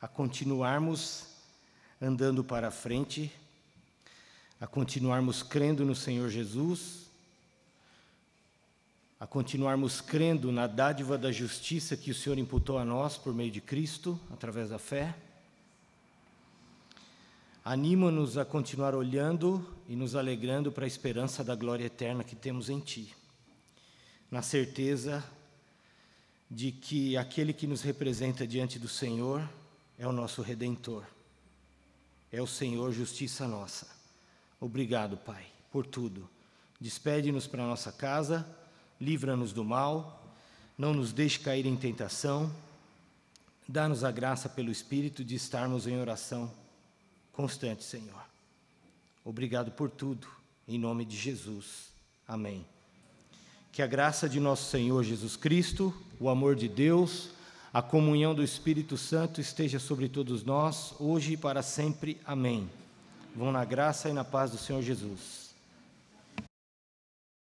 a continuarmos andando para frente, a continuarmos crendo no Senhor Jesus, a continuarmos crendo na dádiva da justiça que o Senhor imputou a nós por meio de Cristo, através da fé Anima-nos a continuar olhando e nos alegrando para a esperança da glória eterna que temos em Ti, na certeza de que aquele que nos representa diante do Senhor é o nosso Redentor, é o Senhor, justiça nossa. Obrigado, Pai, por tudo. Despede-nos para nossa casa, livra-nos do mal, não nos deixe cair em tentação, dá-nos a graça pelo Espírito de estarmos em oração constante, Senhor. Obrigado por tudo, em nome de Jesus. Amém. Que a graça de nosso Senhor Jesus Cristo, o amor de Deus, a comunhão do Espírito Santo esteja sobre todos nós, hoje e para sempre. Amém. Vão na graça e na paz do Senhor Jesus.